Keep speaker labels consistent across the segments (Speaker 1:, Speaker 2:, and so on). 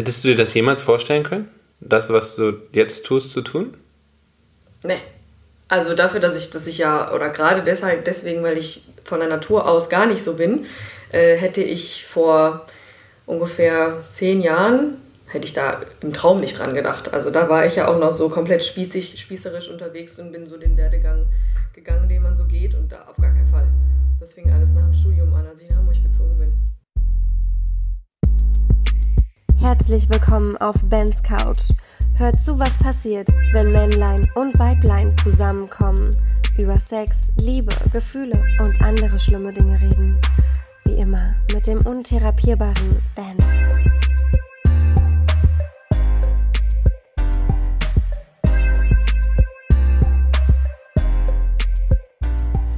Speaker 1: Hättest du dir das jemals vorstellen können? Das, was du jetzt tust, zu tun?
Speaker 2: Nee. Also dafür, dass ich, dass ich ja, oder gerade deshalb, deswegen, weil ich von der Natur aus gar nicht so bin, äh, hätte ich vor ungefähr zehn Jahren, hätte ich da im Traum nicht dran gedacht. Also da war ich ja auch noch so komplett spießig, spießerisch unterwegs und bin so den Werdegang gegangen, den man so geht und da auf gar keinen Fall. Das fing alles nach dem Studium an, als ich nach Hamburg gezogen bin.
Speaker 3: Herzlich willkommen auf Bens Couch. Hört zu, was passiert, wenn Männlein und Weiblein zusammenkommen, über Sex, Liebe, Gefühle und andere schlimme Dinge reden. Wie immer mit dem untherapierbaren Ben.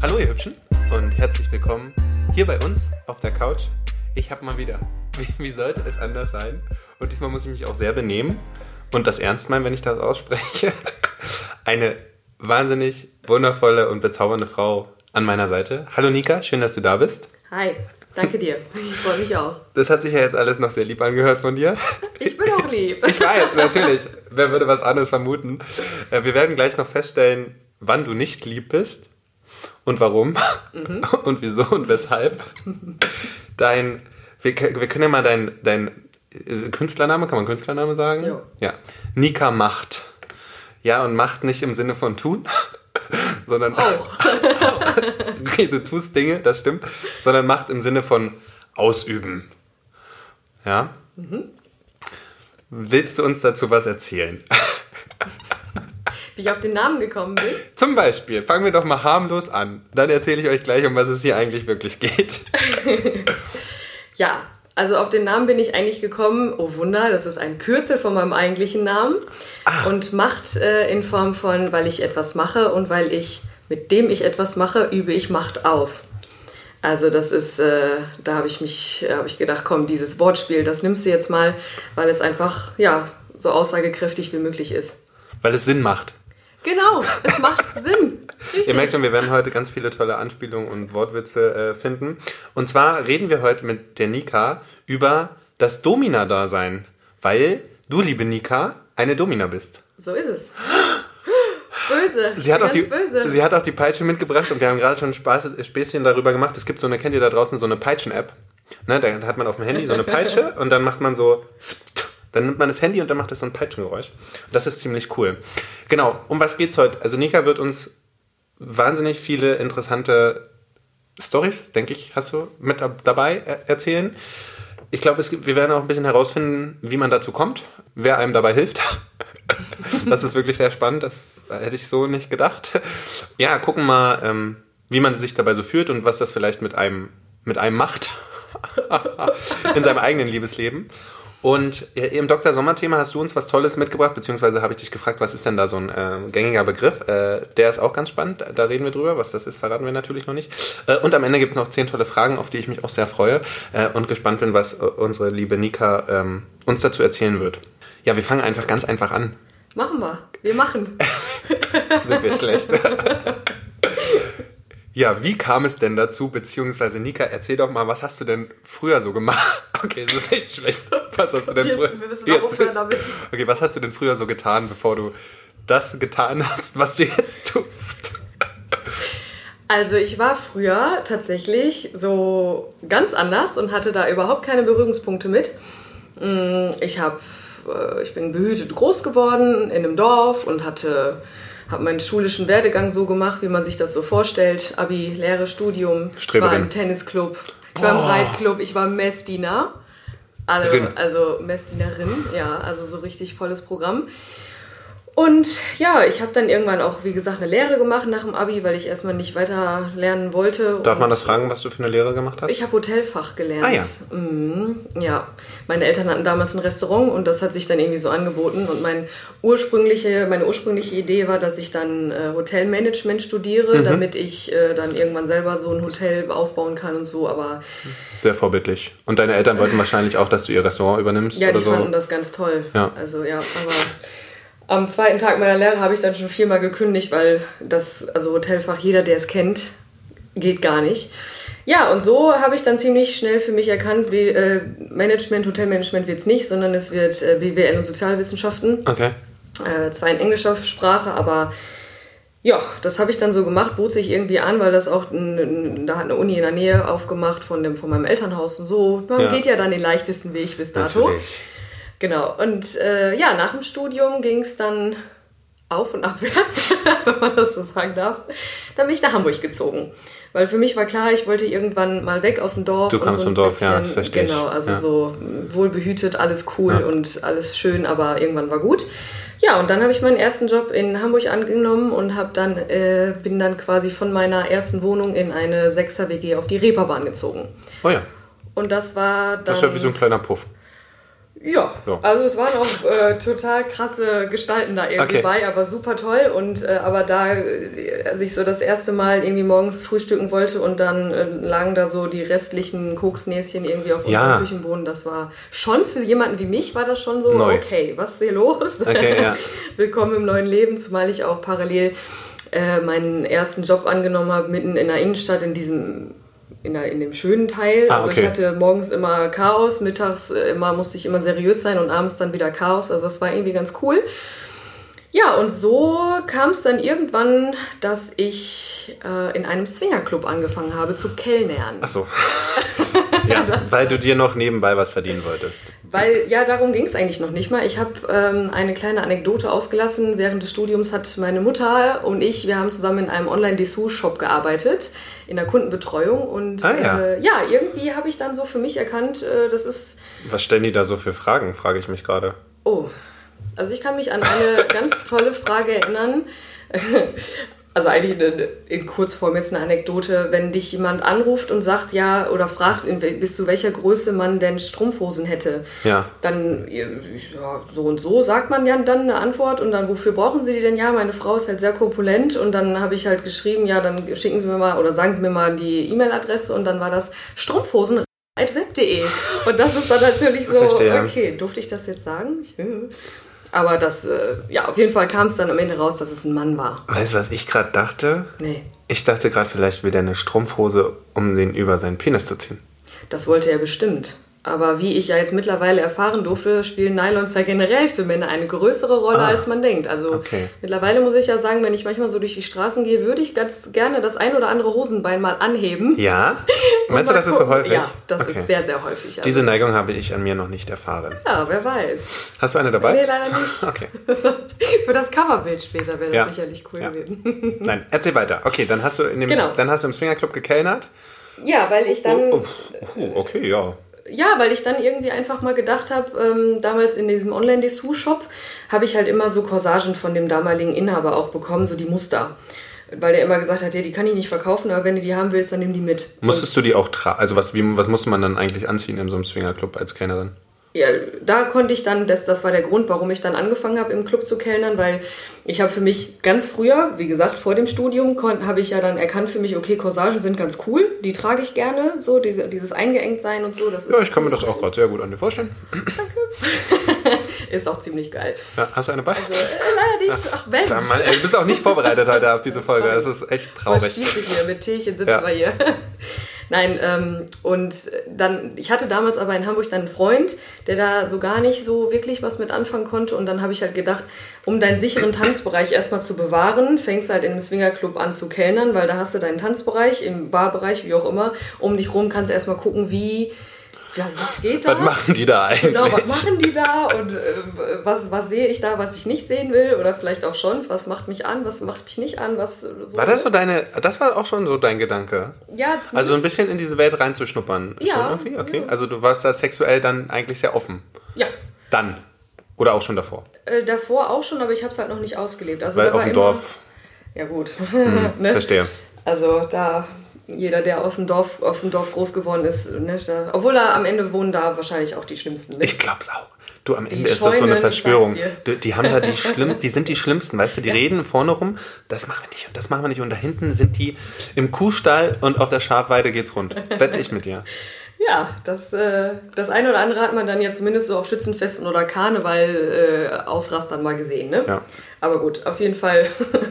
Speaker 1: Hallo ihr Hübschen und herzlich willkommen hier bei uns auf der Couch. Ich habe mal wieder, wie, wie sollte es anders sein? Und diesmal muss ich mich auch sehr benehmen und das ernst meinen, wenn ich das ausspreche. Eine wahnsinnig wundervolle und bezaubernde Frau an meiner Seite. Hallo Nika, schön, dass du da bist.
Speaker 2: Hi, danke dir. Ich freue mich auch.
Speaker 1: Das hat sich ja jetzt alles noch sehr lieb angehört von dir.
Speaker 2: Ich bin auch lieb.
Speaker 1: Ich weiß, natürlich. Wer würde was anderes vermuten? Äh, Wir werden gleich noch feststellen, wann du nicht lieb bist und warum und wieso und weshalb. Dein, wir, wir können ja mal dein, dein Künstlername, kann man Künstlername sagen?
Speaker 2: Jo.
Speaker 1: Ja. Nika Macht. Ja, und Macht nicht im Sinne von tun, sondern
Speaker 2: Auch.
Speaker 1: okay, du tust Dinge, das stimmt, sondern Macht im Sinne von ausüben. Ja? Willst du uns dazu was erzählen?
Speaker 2: Wie ich auf den Namen gekommen bin.
Speaker 1: Zum Beispiel, fangen wir doch mal harmlos an. Dann erzähle ich euch gleich, um was es hier eigentlich wirklich geht.
Speaker 2: Ja, also auf den Namen bin ich eigentlich gekommen. Oh Wunder, das ist ein Kürzel von meinem eigentlichen Namen. Und Macht äh, in Form von, weil ich etwas mache und weil ich, mit dem ich etwas mache, übe ich Macht aus. Also das ist, äh, da habe ich mich, äh, habe ich gedacht, komm, dieses Wortspiel, das nimmst du jetzt mal, weil es einfach, ja, so aussagekräftig wie möglich ist.
Speaker 1: Weil es Sinn macht.
Speaker 2: Genau, es macht Sinn. Richtig.
Speaker 1: Ihr merkt schon, wir werden heute ganz viele tolle Anspielungen und Wortwitze äh, finden. Und zwar reden wir heute mit der Nika über das Domina-Dasein. Weil du, liebe Nika, eine Domina bist.
Speaker 2: So ist es. Böse.
Speaker 1: Sie hat, auch die,
Speaker 2: böse.
Speaker 1: sie hat auch die Peitsche mitgebracht und wir haben gerade schon Spaß, Späßchen darüber gemacht. Es gibt so eine, kennt ihr da draußen, so eine Peitschen-App. Ne, da hat man auf dem Handy so eine Peitsche und dann macht man so, dann nimmt man das Handy und dann macht das so ein Peitschengeräusch. Das ist ziemlich cool. Genau, um was geht's heute? Also Nika wird uns wahnsinnig viele interessante Stories, denke ich, hast du mit dab- dabei äh, erzählen. Ich glaube, wir werden auch ein bisschen herausfinden, wie man dazu kommt, wer einem dabei hilft. das ist wirklich sehr spannend. Das hätte ich so nicht gedacht. Ja, gucken mal, ähm, wie man sich dabei so fühlt und was das vielleicht mit einem, mit einem macht in seinem eigenen Liebesleben. Und im Dr. Sommer-Thema hast du uns was Tolles mitgebracht, beziehungsweise habe ich dich gefragt, was ist denn da so ein äh, gängiger Begriff? Äh, der ist auch ganz spannend, da reden wir drüber. Was das ist, verraten wir natürlich noch nicht. Äh, und am Ende gibt es noch zehn tolle Fragen, auf die ich mich auch sehr freue äh, und gespannt bin, was äh, unsere liebe Nika ähm, uns dazu erzählen wird. Ja, wir fangen einfach ganz einfach an.
Speaker 2: Machen wir. Wir machen.
Speaker 1: Sind wir schlecht. Ja, wie kam es denn dazu? Beziehungsweise, Nika, erzähl doch mal, was hast du denn früher so gemacht? Okay, das ist echt schlecht. Was hast du denn früher? Jetzt-. Okay, was hast du denn früher so getan, bevor du das getan hast, was du jetzt tust?
Speaker 2: Also ich war früher tatsächlich so ganz anders und hatte da überhaupt keine Berührungspunkte mit. Mm, Ich habe, äh, ich bin behütet groß geworden in einem Dorf und hatte habe meinen schulischen Werdegang so gemacht, wie man sich das so vorstellt. Abi, Lehre, Studium. Ich war
Speaker 1: Streberin.
Speaker 2: im Tennisclub, ich war im
Speaker 1: Boah.
Speaker 2: Reitclub, ich war Messdiener.
Speaker 1: Rin.
Speaker 2: also Messdienerin, ja, also so richtig volles Programm. Und ja, ich habe dann irgendwann auch, wie gesagt, eine Lehre gemacht nach dem Abi, weil ich erstmal nicht weiter lernen wollte.
Speaker 1: Darf man das fragen, was du für eine Lehre gemacht hast?
Speaker 2: Ich habe Hotelfach gelernt.
Speaker 1: Ah, ja.
Speaker 2: Mhm, ja. Meine Eltern hatten damals ein Restaurant und das hat sich dann irgendwie so angeboten. Und mein ursprüngliche, meine ursprüngliche Idee war, dass ich dann äh, Hotelmanagement studiere,
Speaker 1: Mhm.
Speaker 2: damit ich äh, dann irgendwann selber so ein Hotel aufbauen kann und so. Aber
Speaker 1: Sehr vorbildlich. Und deine Eltern wollten wahrscheinlich auch, dass du ihr Restaurant übernimmst
Speaker 2: ja,
Speaker 1: oder
Speaker 2: die
Speaker 1: so?
Speaker 2: fanden das ganz toll.
Speaker 1: Ja.
Speaker 2: Also ja, aber am zweiten Tag meiner Lehre habe ich dann schon viermal gekündigt, weil das, also Hotelfach, jeder, der es kennt, geht gar nicht. Ja, und so habe ich dann ziemlich schnell für mich erkannt, wie, äh, Management, Hotelmanagement wird es nicht, sondern es wird äh, BWL und Sozialwissenschaften.
Speaker 1: Okay.
Speaker 2: Äh, zwar in englischer Sprache, aber ja, das habe ich dann so gemacht, bot sich irgendwie an, weil das auch, n- n- da hat eine Uni in der Nähe aufgemacht von, dem, von meinem Elternhaus und so. Man
Speaker 1: Ja.
Speaker 2: geht ja dann den leichtesten Weg bis dato.
Speaker 1: Natürlich.
Speaker 2: Genau, und äh, ja, nach dem Studium ging es dann auf und abwärts, wenn man das so sagen darf. Dann bin ich nach Hamburg gezogen. Weil für mich war klar, ich wollte irgendwann mal weg aus dem Dorf.
Speaker 1: Du kommst
Speaker 2: so
Speaker 1: vom Dorf, ja,
Speaker 2: bisschen-
Speaker 1: das verstehe ich.
Speaker 2: Genau, also
Speaker 1: Ja.
Speaker 2: so wohlbehütet, alles cool
Speaker 1: Ja.
Speaker 2: und alles schön, aber irgendwann war gut. Ja, und dann habe ich meinen ersten Job in Hamburg angenommen und hab dann, äh, bin dann quasi von meiner ersten Wohnung in eine 6er WG auf die Reeperbahn gezogen.
Speaker 1: Oh ja,
Speaker 2: Und das war dann...
Speaker 1: das ist ja wie so ein kleiner Puff.
Speaker 2: Ja,
Speaker 1: Ja.
Speaker 2: also es waren auch äh, total krasse Gestalten da irgendwie
Speaker 1: Okay.
Speaker 2: bei, aber super toll. Und äh, aber da, äh, als ich so das erste Mal irgendwie morgens frühstücken wollte und dann äh, lagen da so die restlichen Koksnäschen irgendwie auf
Speaker 1: Ja.
Speaker 2: unserem Küchenboden, das war schon für jemanden wie mich war das schon so,
Speaker 1: Neu.
Speaker 2: okay, was ist hier los?
Speaker 1: Okay, ja.
Speaker 2: Willkommen im neuen Leben, zumal ich auch parallel äh, meinen ersten Job angenommen habe, mitten in der Innenstadt, in diesem, in, der, in dem schönen Teil.
Speaker 1: Ah,
Speaker 2: also
Speaker 1: okay.
Speaker 2: ich hatte morgens immer Chaos, mittags immer musste ich immer seriös sein und abends dann wieder Chaos. Also das war irgendwie ganz cool. Ja, und so kam es dann irgendwann, dass ich äh, in einem Swingerclub angefangen habe zu kellnern.
Speaker 1: Ach so. ja, weil du dir noch nebenbei was verdienen wolltest.
Speaker 2: Weil, ja, darum ging es eigentlich noch nicht mal. Ich habe ähm, eine kleine Anekdote ausgelassen. Während des Studiums hat meine Mutter und ich, wir haben zusammen in einem Online-Dessous-Shop gearbeitet, in der Kundenbetreuung. Und
Speaker 1: Ah, ja.
Speaker 2: Äh, ja, irgendwie habe ich dann so für mich erkannt, äh, das ist,
Speaker 1: Was stellen die da so für Fragen, frage ich mich gerade.
Speaker 2: oh, also ich kann mich an eine ganz tolle Frage erinnern. Also eigentlich in, in Kurzform jetzt eine Anekdote, wenn dich jemand anruft und sagt, ja, oder fragt, bis zu welcher Größe man denn Strumpfhosen hätte.
Speaker 1: Ja.
Speaker 2: dann ja, so und so sagt man ja dann eine Antwort und dann wofür brauchen Sie die denn? Ja, meine Frau ist halt sehr korpulent und dann habe ich halt geschrieben, ja, dann schicken Sie mir mal oder sagen Sie mir mal die E-Mail-Adresse und dann war das strumpfhosen.web.de und das ist dann natürlich so,
Speaker 1: Verstehe.
Speaker 2: okay, durfte ich das jetzt sagen? Aber das, äh, ja, auf jeden Fall kam es dann am Ende raus, dass es ein Mann war.
Speaker 1: Weißt du, was ich gerade dachte?
Speaker 2: Nee,
Speaker 1: Ich dachte gerade, vielleicht will der eine Strumpfhose, um den über seinen Penis zu ziehen.
Speaker 2: das wollte er bestimmt. Aber wie ich ja jetzt mittlerweile erfahren durfte, spielen Nylons ja generell für Männer eine größere Rolle,
Speaker 1: Ah,
Speaker 2: als man denkt. Also
Speaker 1: okay.
Speaker 2: mittlerweile muss ich ja sagen, wenn ich manchmal so durch die Straßen gehe, würde ich ganz gerne das ein oder andere Hosenbein mal anheben.
Speaker 1: Ja? Meinst du, das ist so
Speaker 2: gucken.
Speaker 1: häufig?
Speaker 2: Ja, das
Speaker 1: Okay.
Speaker 2: ist sehr, sehr häufig. Also,
Speaker 1: Diese Neigung habe ich an mir noch nicht erfahren.
Speaker 2: ja, wer weiß.
Speaker 1: Hast du eine dabei?
Speaker 2: Nee, leider nicht.
Speaker 1: Okay.
Speaker 2: Für das Coverbild später wäre das
Speaker 1: Ja.
Speaker 2: sicherlich cool
Speaker 1: Ja.
Speaker 2: gewesen.
Speaker 1: Nein, erzähl weiter. Okay, dann hast du in dem
Speaker 2: Genau.
Speaker 1: dann hast du im Swingerclub gekellnert.
Speaker 2: Ja, weil ich dann...
Speaker 1: Oh, oh, oh, okay, ja.
Speaker 2: Ja, weil ich dann irgendwie einfach mal gedacht habe, ähm, damals in diesem Online-Dessous-Shop habe ich halt immer so Corsagen von dem damaligen Inhaber auch bekommen, so die Muster. Weil der immer gesagt hat, ja, die kann ich nicht verkaufen, aber wenn du die haben willst, dann nimm die mit.
Speaker 1: Musstest du die auch tragen? Also was, wie, was musste man dann eigentlich anziehen in so einem Swingerclub als Kellnerin?
Speaker 2: Ja, da konnte ich dann, das, das war der Grund, warum ich dann angefangen habe im Club zu kellnern, weil ich habe für mich ganz früher, wie gesagt, vor dem Studium, habe ich ja dann erkannt für mich, okay, Corsagen sind ganz cool, die trage ich gerne, so diese, dieses eingeengt sein und so. Das
Speaker 1: Ja, ich kann mir das auch gerade sehr gut an dir vorstellen.
Speaker 2: ist auch ziemlich geil.
Speaker 1: Ja, hast du eine bei?
Speaker 2: Also, äh, leider nicht. Ach Mensch.
Speaker 1: Mann, ey, du bist auch nicht vorbereitet heute auf diese Folge. Das ist echt traurig.
Speaker 2: hier, mit Teechen sitzen
Speaker 1: Ja.
Speaker 2: wir hier. Nein, ähm, und dann, ich hatte damals aber in Hamburg dann einen Freund, der da so gar nicht so wirklich was mit anfangen konnte. Und dann habe ich halt gedacht, um deinen sicheren Tanzbereich erstmal zu bewahren, fängst halt einem Swingerclub an zu kellnern, weil da hast du deinen Tanzbereich, im Barbereich, wie auch immer. Um dich rum kannst du erstmal gucken, wie, was, was geht da?
Speaker 1: Was machen die da eigentlich?
Speaker 2: Genau, was machen die da und äh, was, was sehe ich da, was ich nicht sehen will oder vielleicht auch schon, was macht mich an, was macht mich nicht an, was so.
Speaker 1: War das so deine, das war auch schon so dein Gedanke?
Speaker 2: Ja,
Speaker 1: Also ein bisschen in diese Welt reinzuschnuppern.
Speaker 2: Ja,
Speaker 1: Schon irgendwie? Okay.
Speaker 2: ja.
Speaker 1: Also du warst da sexuell dann eigentlich sehr offen.
Speaker 2: ja,
Speaker 1: Dann. Oder auch schon davor.
Speaker 2: äh, davor auch schon, aber ich habe es halt noch nicht ausgelebt. Also
Speaker 1: Weil auf dem Dorf.
Speaker 2: Ja gut,
Speaker 1: Hm,
Speaker 2: ne?
Speaker 1: Verstehe.
Speaker 2: Also da jeder, der aus dem Dorf, auf dem Dorf groß geworden ist, ne, da, obwohl da am Ende wohnen da wahrscheinlich auch die Schlimmsten. Ne?
Speaker 1: Ich glaub's auch. Du, am Ende ist das so eine Verschwörung. Die, die haben da die schlimm, die sind die schlimmsten, weißt du, die reden vorne rum, das machen wir nicht und das machen wir nicht und da hinten sind die im Kuhstall und auf der Schafweide geht's rund. Wette ich mit dir.
Speaker 2: Ja, das, äh, das eine oder andere hat man dann ja zumindest so auf Schützenfesten oder Karneval äh, Ausrastern mal gesehen, ne?
Speaker 1: Ja.
Speaker 2: Aber gut, auf jeden Fall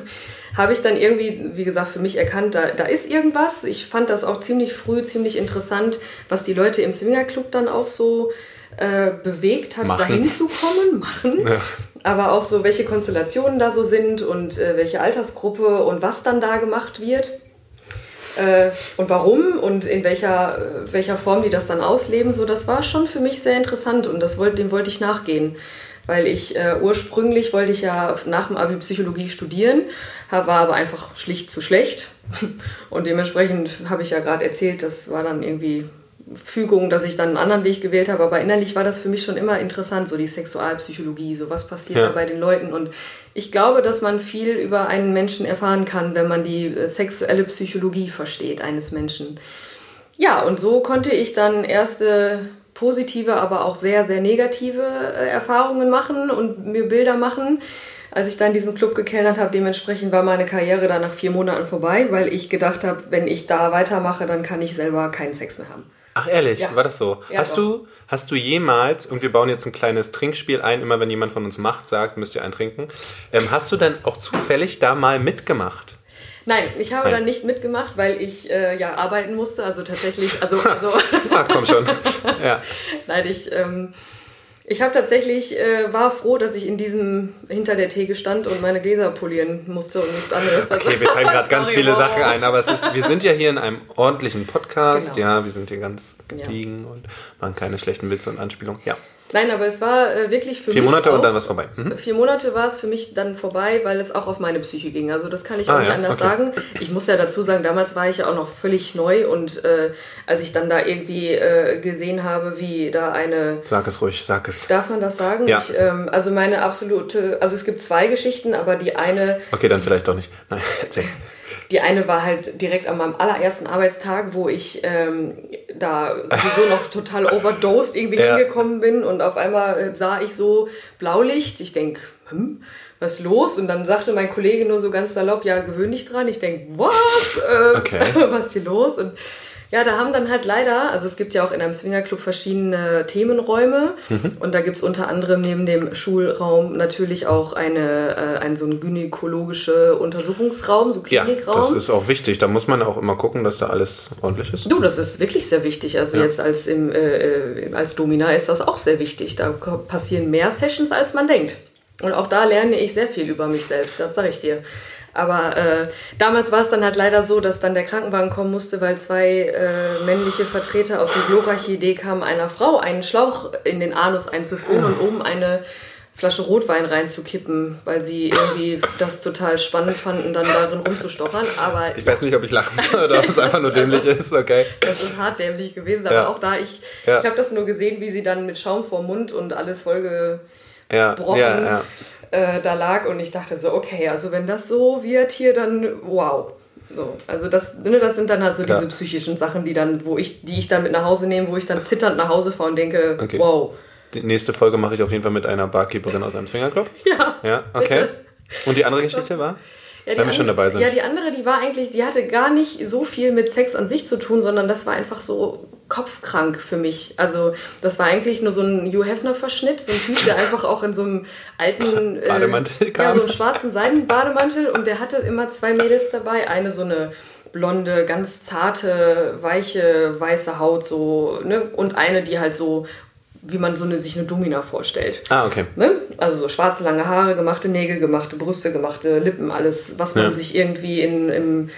Speaker 2: habe ich dann irgendwie, wie gesagt, für mich erkannt, da, da ist irgendwas. Ich fand das auch ziemlich früh, ziemlich interessant, was die Leute im Swingerclub dann auch so äh, bewegt hat,
Speaker 1: Machen.
Speaker 2: dahin zu kommen, machen.
Speaker 1: Ja.
Speaker 2: Aber auch so, welche Konstellationen da so sind und äh, welche Altersgruppe und was dann da gemacht wird. Äh, und warum und in welcher, äh, welcher Form die das dann ausleben, so das war schon für mich sehr interessant und das wollte, dem wollte ich nachgehen. Weil ich äh, ursprünglich wollte ich ja nach dem Abi Psychologie studieren, war aber einfach schlicht zu schlecht. Und dementsprechend habe ich ja gerade erzählt, das war dann irgendwie Fügung, dass ich dann einen anderen Weg gewählt habe. Aber innerlich war das für mich schon immer interessant, so die Sexualpsychologie, so was passiert
Speaker 1: Ja.
Speaker 2: da bei den Leuten. Und ich glaube, dass man viel über einen Menschen erfahren kann, wenn man die äh, sexuelle Psychologie versteht eines Menschen. Ja, und so konnte ich dann erste positive, aber auch sehr, sehr negative äh, Erfahrungen machen und mir Bilder machen. Als ich dann in diesem Club gekellnert habe, dementsprechend war meine Karriere dann nach vier Monaten vorbei, weil ich gedacht habe, wenn ich da weitermache, dann kann ich selber keinen Sex mehr haben.
Speaker 1: Ach ehrlich,
Speaker 2: Ja.
Speaker 1: war das so?
Speaker 2: Ja,
Speaker 1: hast,
Speaker 2: doch.
Speaker 1: du, hast du jemals, und wir bauen jetzt ein kleines Trinkspiel ein, immer wenn jemand von uns macht, sagt, müsst ihr eintrinken. Ähm, hast du dann auch zufällig da mal mitgemacht?
Speaker 2: Nein, ich habe
Speaker 1: Nein.
Speaker 2: dann nicht mitgemacht, weil ich äh, ja arbeiten musste. Also tatsächlich, also, also
Speaker 1: Ach komm schon. ja.
Speaker 2: Nein, ich, ähm, ich habe tatsächlich, äh, war froh, dass ich in diesem, hinter der Theke stand und meine Gläser polieren musste und nichts anderes. Also,
Speaker 1: Okay, wir fallen gerade ganz viele
Speaker 2: wow.
Speaker 1: Sachen ein, aber es ist, wir sind ja hier in einem ordentlichen Podcast.
Speaker 2: Genau.
Speaker 1: Ja, wir sind hier ganz
Speaker 2: Ja.
Speaker 1: gediegen und machen keine schlechten Witze und Anspielungen. Ja.
Speaker 2: Nein, aber es war äh, wirklich für
Speaker 1: Vier
Speaker 2: mich
Speaker 1: Monate
Speaker 2: auch,
Speaker 1: und dann was vorbei. Mhm.
Speaker 2: Vier Monate war es für mich dann vorbei, weil es auch auf meine Psyche ging. Also das kann ich
Speaker 1: Ah,
Speaker 2: auch nicht
Speaker 1: ja,
Speaker 2: anders
Speaker 1: okay.
Speaker 2: sagen. Ich muss ja dazu sagen, damals war ich ja auch noch völlig neu und äh, als ich dann da irgendwie äh, gesehen habe, wie da eine
Speaker 1: Sag es ruhig, sag es.
Speaker 2: Darf man das sagen?
Speaker 1: Ja.
Speaker 2: Ich, ähm, also meine absolute, also es gibt zwei Geschichten, aber die eine,
Speaker 1: Okay, dann vielleicht doch nicht. Nein, erzähl.
Speaker 2: Die eine war halt direkt an meinem allerersten Arbeitstag, wo ich ähm, da sowieso noch total overdosed irgendwie
Speaker 1: Ja.
Speaker 2: hingekommen bin und auf einmal äh, sah ich so Blaulicht. Ich denk, hm, was ist los? Und dann sagte mein Kollege nur so ganz salopp, ja, gewöhn dich dran. Ich denk, was? Äh,
Speaker 1: Okay.
Speaker 2: was ist hier los? Und ja, da haben dann halt leider, also es gibt ja auch in einem Swingerclub verschiedene Themenräume
Speaker 1: Mhm.
Speaker 2: und da gibt es unter anderem neben dem Schulraum natürlich auch eine, äh, einen so einen gynäkologische Untersuchungsraum, so
Speaker 1: Ja,
Speaker 2: Klinikraum.
Speaker 1: das ist auch wichtig. Da muss man auch immer gucken, dass da alles ordentlich ist.
Speaker 2: Du, das ist wirklich sehr wichtig. Also
Speaker 1: Ja.
Speaker 2: jetzt als, im, äh, äh, als Domina ist das auch sehr wichtig. Da passieren mehr Sessions, als man denkt. Und auch da lerne ich sehr viel über mich selbst, das sage ich dir. Aber äh, damals war es dann halt leider so, dass dann der Krankenwagen kommen musste, weil zwei äh, männliche Vertreter auf die glorreiche Idee kamen, einer Frau einen Schlauch in den Anus einzuführen und oben eine Flasche Rotwein reinzukippen, weil sie irgendwie das total spannend fanden, dann darin rumzustochern. Aber
Speaker 1: Ich weiß nicht, ob ich lachen soll oder ob es einfach nur dämlich ist. Okay.
Speaker 2: das ist hart dämlich gewesen, aber
Speaker 1: Ja.
Speaker 2: auch da, ich,
Speaker 1: Ja.
Speaker 2: ich habe das nur gesehen, wie sie dann mit Schaum vor Mund und alles vollgebrochen
Speaker 1: Ja, ja, ja.
Speaker 2: Äh, da lag und ich dachte so, okay, also wenn das so wird hier, dann wow. So, also das, ne, das sind dann halt so
Speaker 1: Klar.
Speaker 2: diese psychischen Sachen, die dann, wo ich, die ich dann mit nach Hause nehme, wo ich dann zitternd nach Hause fahre und denke,
Speaker 1: Okay.
Speaker 2: wow.
Speaker 1: Die nächste Folge mache ich auf jeden Fall mit einer Barkeeperin aus einem Swingerclub.
Speaker 2: Ja.
Speaker 1: Ja, okay.
Speaker 2: Bitte.
Speaker 1: Und die andere Geschichte war?
Speaker 2: Ja, die
Speaker 1: Wenn wir schon dabei sind.
Speaker 2: Ja, die andere, die war eigentlich, die hatte gar nicht so viel mit Sex an sich zu tun, sondern das war einfach so kopfkrank für mich. Also das war eigentlich nur so ein Hugh Hefner-Verschnitt, so ein Typ, der einfach auch in so einem alten äh,
Speaker 1: Bademantel
Speaker 2: ja,
Speaker 1: kam.
Speaker 2: so einen schwarzen Seidenbademantel und der hatte immer zwei Mädels dabei, eine so eine blonde, ganz zarte, weiche, weiße Haut so, ne? Und eine, die halt so, wie man so eine, sich eine Domina vorstellt.
Speaker 1: Ah, okay.
Speaker 2: Ne? Also so schwarze lange Haare, gemachte Nägel, gemachte Brüste, gemachte Lippen, alles, was man
Speaker 1: Ja.
Speaker 2: sich irgendwie in, im,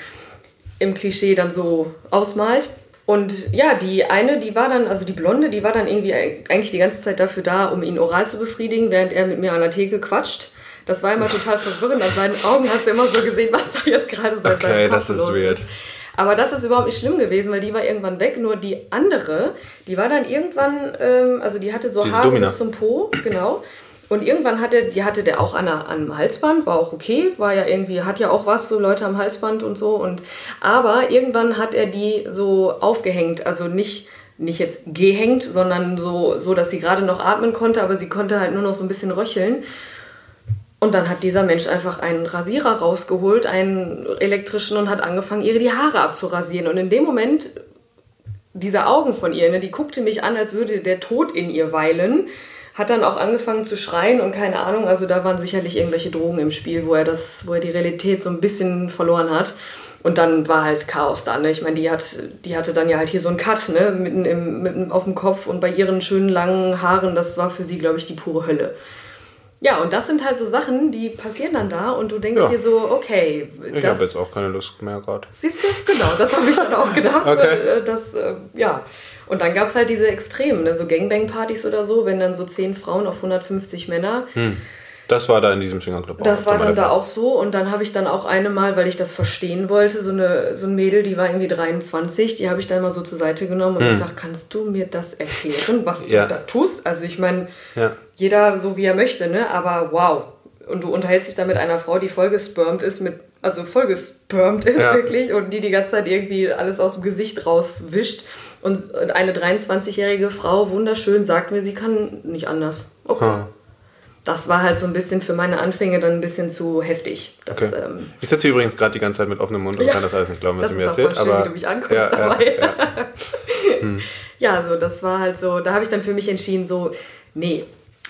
Speaker 2: im Klischee dann so ausmalt. Und ja, die eine, die war dann, also die Blonde, die war dann irgendwie eigentlich die ganze Zeit dafür da, um ihn oral zu befriedigen, während er mit mir an der Theke quatscht. Das war immer total verwirrend. An seinen Augen hast du immer so gesehen, was da jetzt gerade so
Speaker 1: Okay, das ist weird.
Speaker 2: Aber das ist überhaupt nicht schlimm gewesen, weil die war irgendwann weg. Nur die andere, die war dann irgendwann, ähm, also die hatte so
Speaker 1: Diese
Speaker 2: Haare
Speaker 1: Domina.
Speaker 2: bis zum Po, genau. Und irgendwann hatte, die hatte der auch an, einem Halsband, war auch okay, war ja irgendwie, hat ja auch was, so Leute am Halsband und so. Und aber irgendwann hat er die so aufgehängt, also nicht nicht jetzt gehängt, sondern so, so, dass sie gerade noch atmen konnte, aber sie konnte halt nur noch so ein bisschen röcheln. Und dann hat dieser Mensch einfach einen Rasierer rausgeholt, einen elektrischen, und hat angefangen, ihr die Haare abzurasieren. Und in dem Moment, diese Augen von ihr, ne, die guckte mich an, als würde der Tod in ihr weilen. hat dann auch angefangen zu schreien und keine Ahnung, also da waren sicherlich irgendwelche Drogen im Spiel, wo er das, wo er die Realität so ein bisschen verloren hat. Und dann war halt Chaos da. Ne? Ich meine, die, hat, die hatte dann ja halt hier so einen Cut, ne? Mitten, im, mitten auf dem Kopf und bei ihren schönen langen Haaren, das war für sie, glaube ich, die pure Hölle. Ja, und das sind halt so Sachen, die passieren dann da und du denkst
Speaker 1: Ja.
Speaker 2: dir so, okay.
Speaker 1: Ich habe jetzt auch keine Lust mehr gerade.
Speaker 2: Siehst du? Genau, das habe ich dann auch gedacht.
Speaker 1: Okay.
Speaker 2: äh, Das, äh, ja. Und dann gab es halt diese Extremen, ne? so Gangbang-Partys oder so, wenn dann so 10 Frauen auf 150 Männer.
Speaker 1: Das war da in diesem Swingerclub auch.
Speaker 2: Das war dann da auch so. Und dann habe ich dann auch eine Mal, weil ich das verstehen wollte, so, eine, so ein Mädel, die war irgendwie 23, die habe ich dann mal so zur Seite genommen und ich sage, kannst du mir das erklären, was
Speaker 1: Hm. Ja.
Speaker 2: du da tust? Also ich meine,
Speaker 1: Ja.
Speaker 2: jeder so wie er möchte, ne? Aber wow. Und du unterhältst dich da mit einer Frau, die vollgespermt ist, mit, also vollgespermt ist
Speaker 1: Ja.
Speaker 2: wirklich und die die ganze Zeit irgendwie alles aus dem Gesicht rauswischt. Und eine 23-jährige Frau, wunderschön, sagt mir, sie kann nicht anders. Okay.
Speaker 1: Ah.
Speaker 2: Das war halt so ein bisschen für meine Anfänge dann ein bisschen zu heftig. Das,
Speaker 1: Okay.
Speaker 2: ähm,
Speaker 1: Ich sitze übrigens gerade die ganze Zeit mit offenem Mund und
Speaker 2: Ja.
Speaker 1: kann das alles nicht glauben, was
Speaker 2: Das
Speaker 1: sie mir
Speaker 2: ist
Speaker 1: erzählt.
Speaker 2: voll schön,
Speaker 1: aber
Speaker 2: wie du mich anguckst
Speaker 1: ja,
Speaker 2: dabei.
Speaker 1: Ja, ja.
Speaker 2: ja, so, das war halt so, da habe ich dann für mich entschieden, so, nee.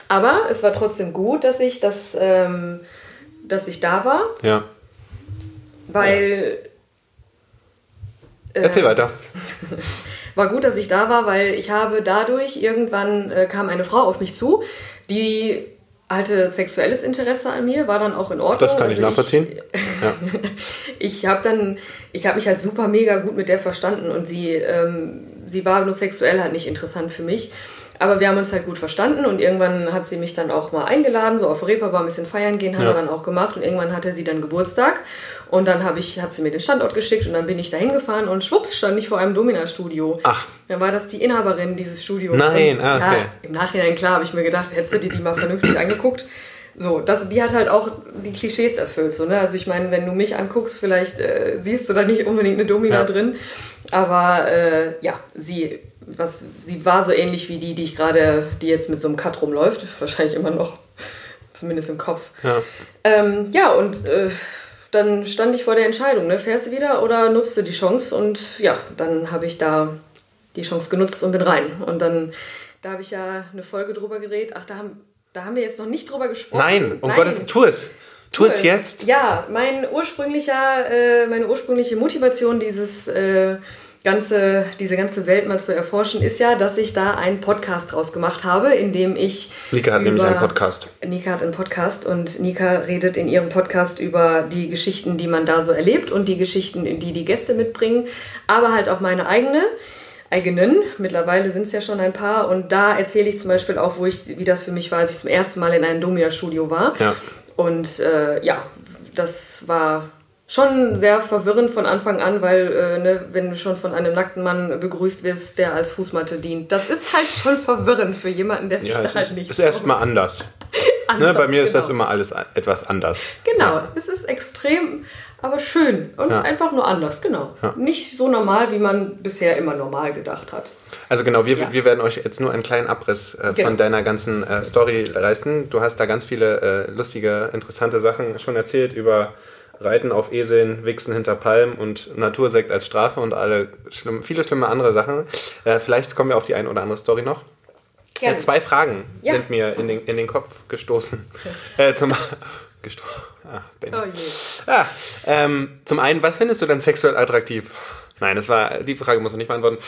Speaker 2: Aber es war trotzdem gut, dass ich das, ähm, dass ich da war,
Speaker 1: ja.
Speaker 2: weil. äh,
Speaker 1: Erzähl weiter.
Speaker 2: War gut, dass ich da war, weil ich habe dadurch irgendwann äh, kam eine Frau auf mich zu, die hatte sexuelles Interesse an mir, war dann auch in Ordnung.
Speaker 1: Das kann ich
Speaker 2: Also
Speaker 1: nachvollziehen. Ja.
Speaker 2: ich habe dann, ich habe mich halt super mega gut mit der verstanden und sie, ähm, sie war nur sexuell halt nicht interessant für mich. Aber wir haben uns halt gut verstanden und irgendwann hat sie mich dann auch mal eingeladen, so auf Reeperbahn ein bisschen feiern gehen, haben
Speaker 1: Ja.
Speaker 2: wir dann auch gemacht und irgendwann hatte sie dann Geburtstag und dann habe ich, hat sie mir den Standort geschickt und dann bin ich da hingefahren und schwupps stand ich vor einem Domina-Studio.
Speaker 1: Ach.
Speaker 2: Dann war das die Inhaberin dieses Studios.
Speaker 1: Nein, ah, okay.
Speaker 2: Ja, im Nachhinein, klar, habe ich mir gedacht, hättest du dir die mal vernünftig angeguckt. So, das, die hat halt auch die Klischees erfüllt. So, ne? Also ich meine, wenn du mich anguckst, vielleicht äh, siehst du da nicht unbedingt eine Domina
Speaker 1: Ja.
Speaker 2: drin. Aber äh, ja, sie, was, sie war so ähnlich wie die, die ich gerade, die jetzt mit so einem Cut rumläuft. Wahrscheinlich immer noch, zumindest im Kopf.
Speaker 1: Ja.
Speaker 2: Ähm, ja, und äh, dann stand ich vor der Entscheidung, ne? fährst du wieder oder nutzt du die Chance? Und ja, dann habe ich da die Chance genutzt und bin rein. Und dann, da habe ich ja eine Folge drüber gedreht. Ach, da haben, da haben wir jetzt noch nicht drüber gesprochen.
Speaker 1: Nein, um Gottes Willen, tu es. Tu es jetzt.
Speaker 2: Ja, mein ursprünglicher, äh, meine ursprüngliche Motivation, dieses äh, ganze, diese ganze Welt mal zu erforschen, ist ja, dass ich da einen Podcast draus gemacht habe, in dem ich.
Speaker 1: Nika hat nämlich einen Podcast.
Speaker 2: Nika hat einen Podcast und Nika redet in ihrem Podcast über die Geschichten, die man da so erlebt und die Geschichten, die die Gäste mitbringen, aber halt auch meine eigene, eigenen. Mittlerweile sind es ja schon ein paar und da erzähle ich zum Beispiel auch, wo ich, wie das für mich war, als ich zum ersten Mal in einem Domina-Studio war.
Speaker 1: Ja.
Speaker 2: Und äh, ja, das war schon sehr verwirrend von Anfang an, weil äh, ne, wenn du schon von einem nackten Mann begrüßt wirst, der als Fußmatte dient, das ist halt schon verwirrend für jemanden, der sich
Speaker 1: Ja,
Speaker 2: da halt
Speaker 1: ist,
Speaker 2: nicht
Speaker 1: ist erstmal anders. Ne,
Speaker 2: anders,
Speaker 1: bei mir ist das
Speaker 2: genau.
Speaker 1: immer alles etwas anders.
Speaker 2: Genau,
Speaker 1: Ja.
Speaker 2: es ist extrem, aber schön und
Speaker 1: Ja.
Speaker 2: einfach nur anders, genau. Nicht so normal, wie man bisher immer normal gedacht hat.
Speaker 1: Also genau, wir,
Speaker 2: Ja.
Speaker 1: wir werden euch jetzt nur einen kleinen Abriss äh,
Speaker 2: Genau.
Speaker 1: von deiner ganzen äh, Story leisten. Du hast da ganz viele äh, lustige, interessante Sachen schon erzählt über Reiten auf Eseln, Wichsen hinter Palmen und Natursekt als Strafe und alle schlimm, viele schlimme andere Sachen. Äh, vielleicht kommen wir auf die ein oder andere Story noch. Äh, zwei Fragen
Speaker 2: Ja.
Speaker 1: sind mir in den, in den Kopf gestoßen. äh, zum, gesto ah, Benny.
Speaker 2: Oh je.
Speaker 1: Ah, ähm, zum einen, was findest du denn sexuell attraktiv? Nein, das war, die Frage musst du nicht beantworten.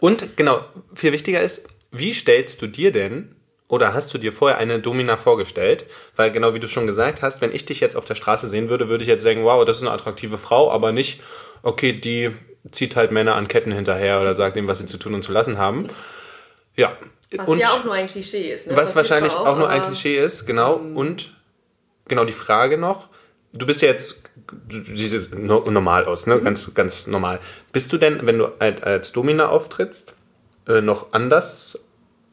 Speaker 1: Und genau, viel wichtiger ist, wie stellst du dir denn oder hast du dir vorher eine Domina vorgestellt? Weil genau wie du schon gesagt hast, wenn ich dich jetzt auf der Straße sehen würde, würde ich jetzt sagen, wow, das ist eine attraktive Frau, aber nicht, okay, die zieht halt Männer an Ketten hinterher oder sagt ihm, was sie zu tun und zu lassen haben. Ja.
Speaker 2: Was
Speaker 1: und
Speaker 2: ja auch nur ein Klischee ist. Ne?
Speaker 1: was
Speaker 2: Passiert
Speaker 1: wahrscheinlich
Speaker 2: zwar
Speaker 1: auch, nur ein Klischee ist, genau. Und genau die Frage noch, du bist ja jetzt, du siehst no, normal aus, ne? Ganz, ganz normal. Bist du denn, wenn du als, als Domina auftrittst, äh, noch anders?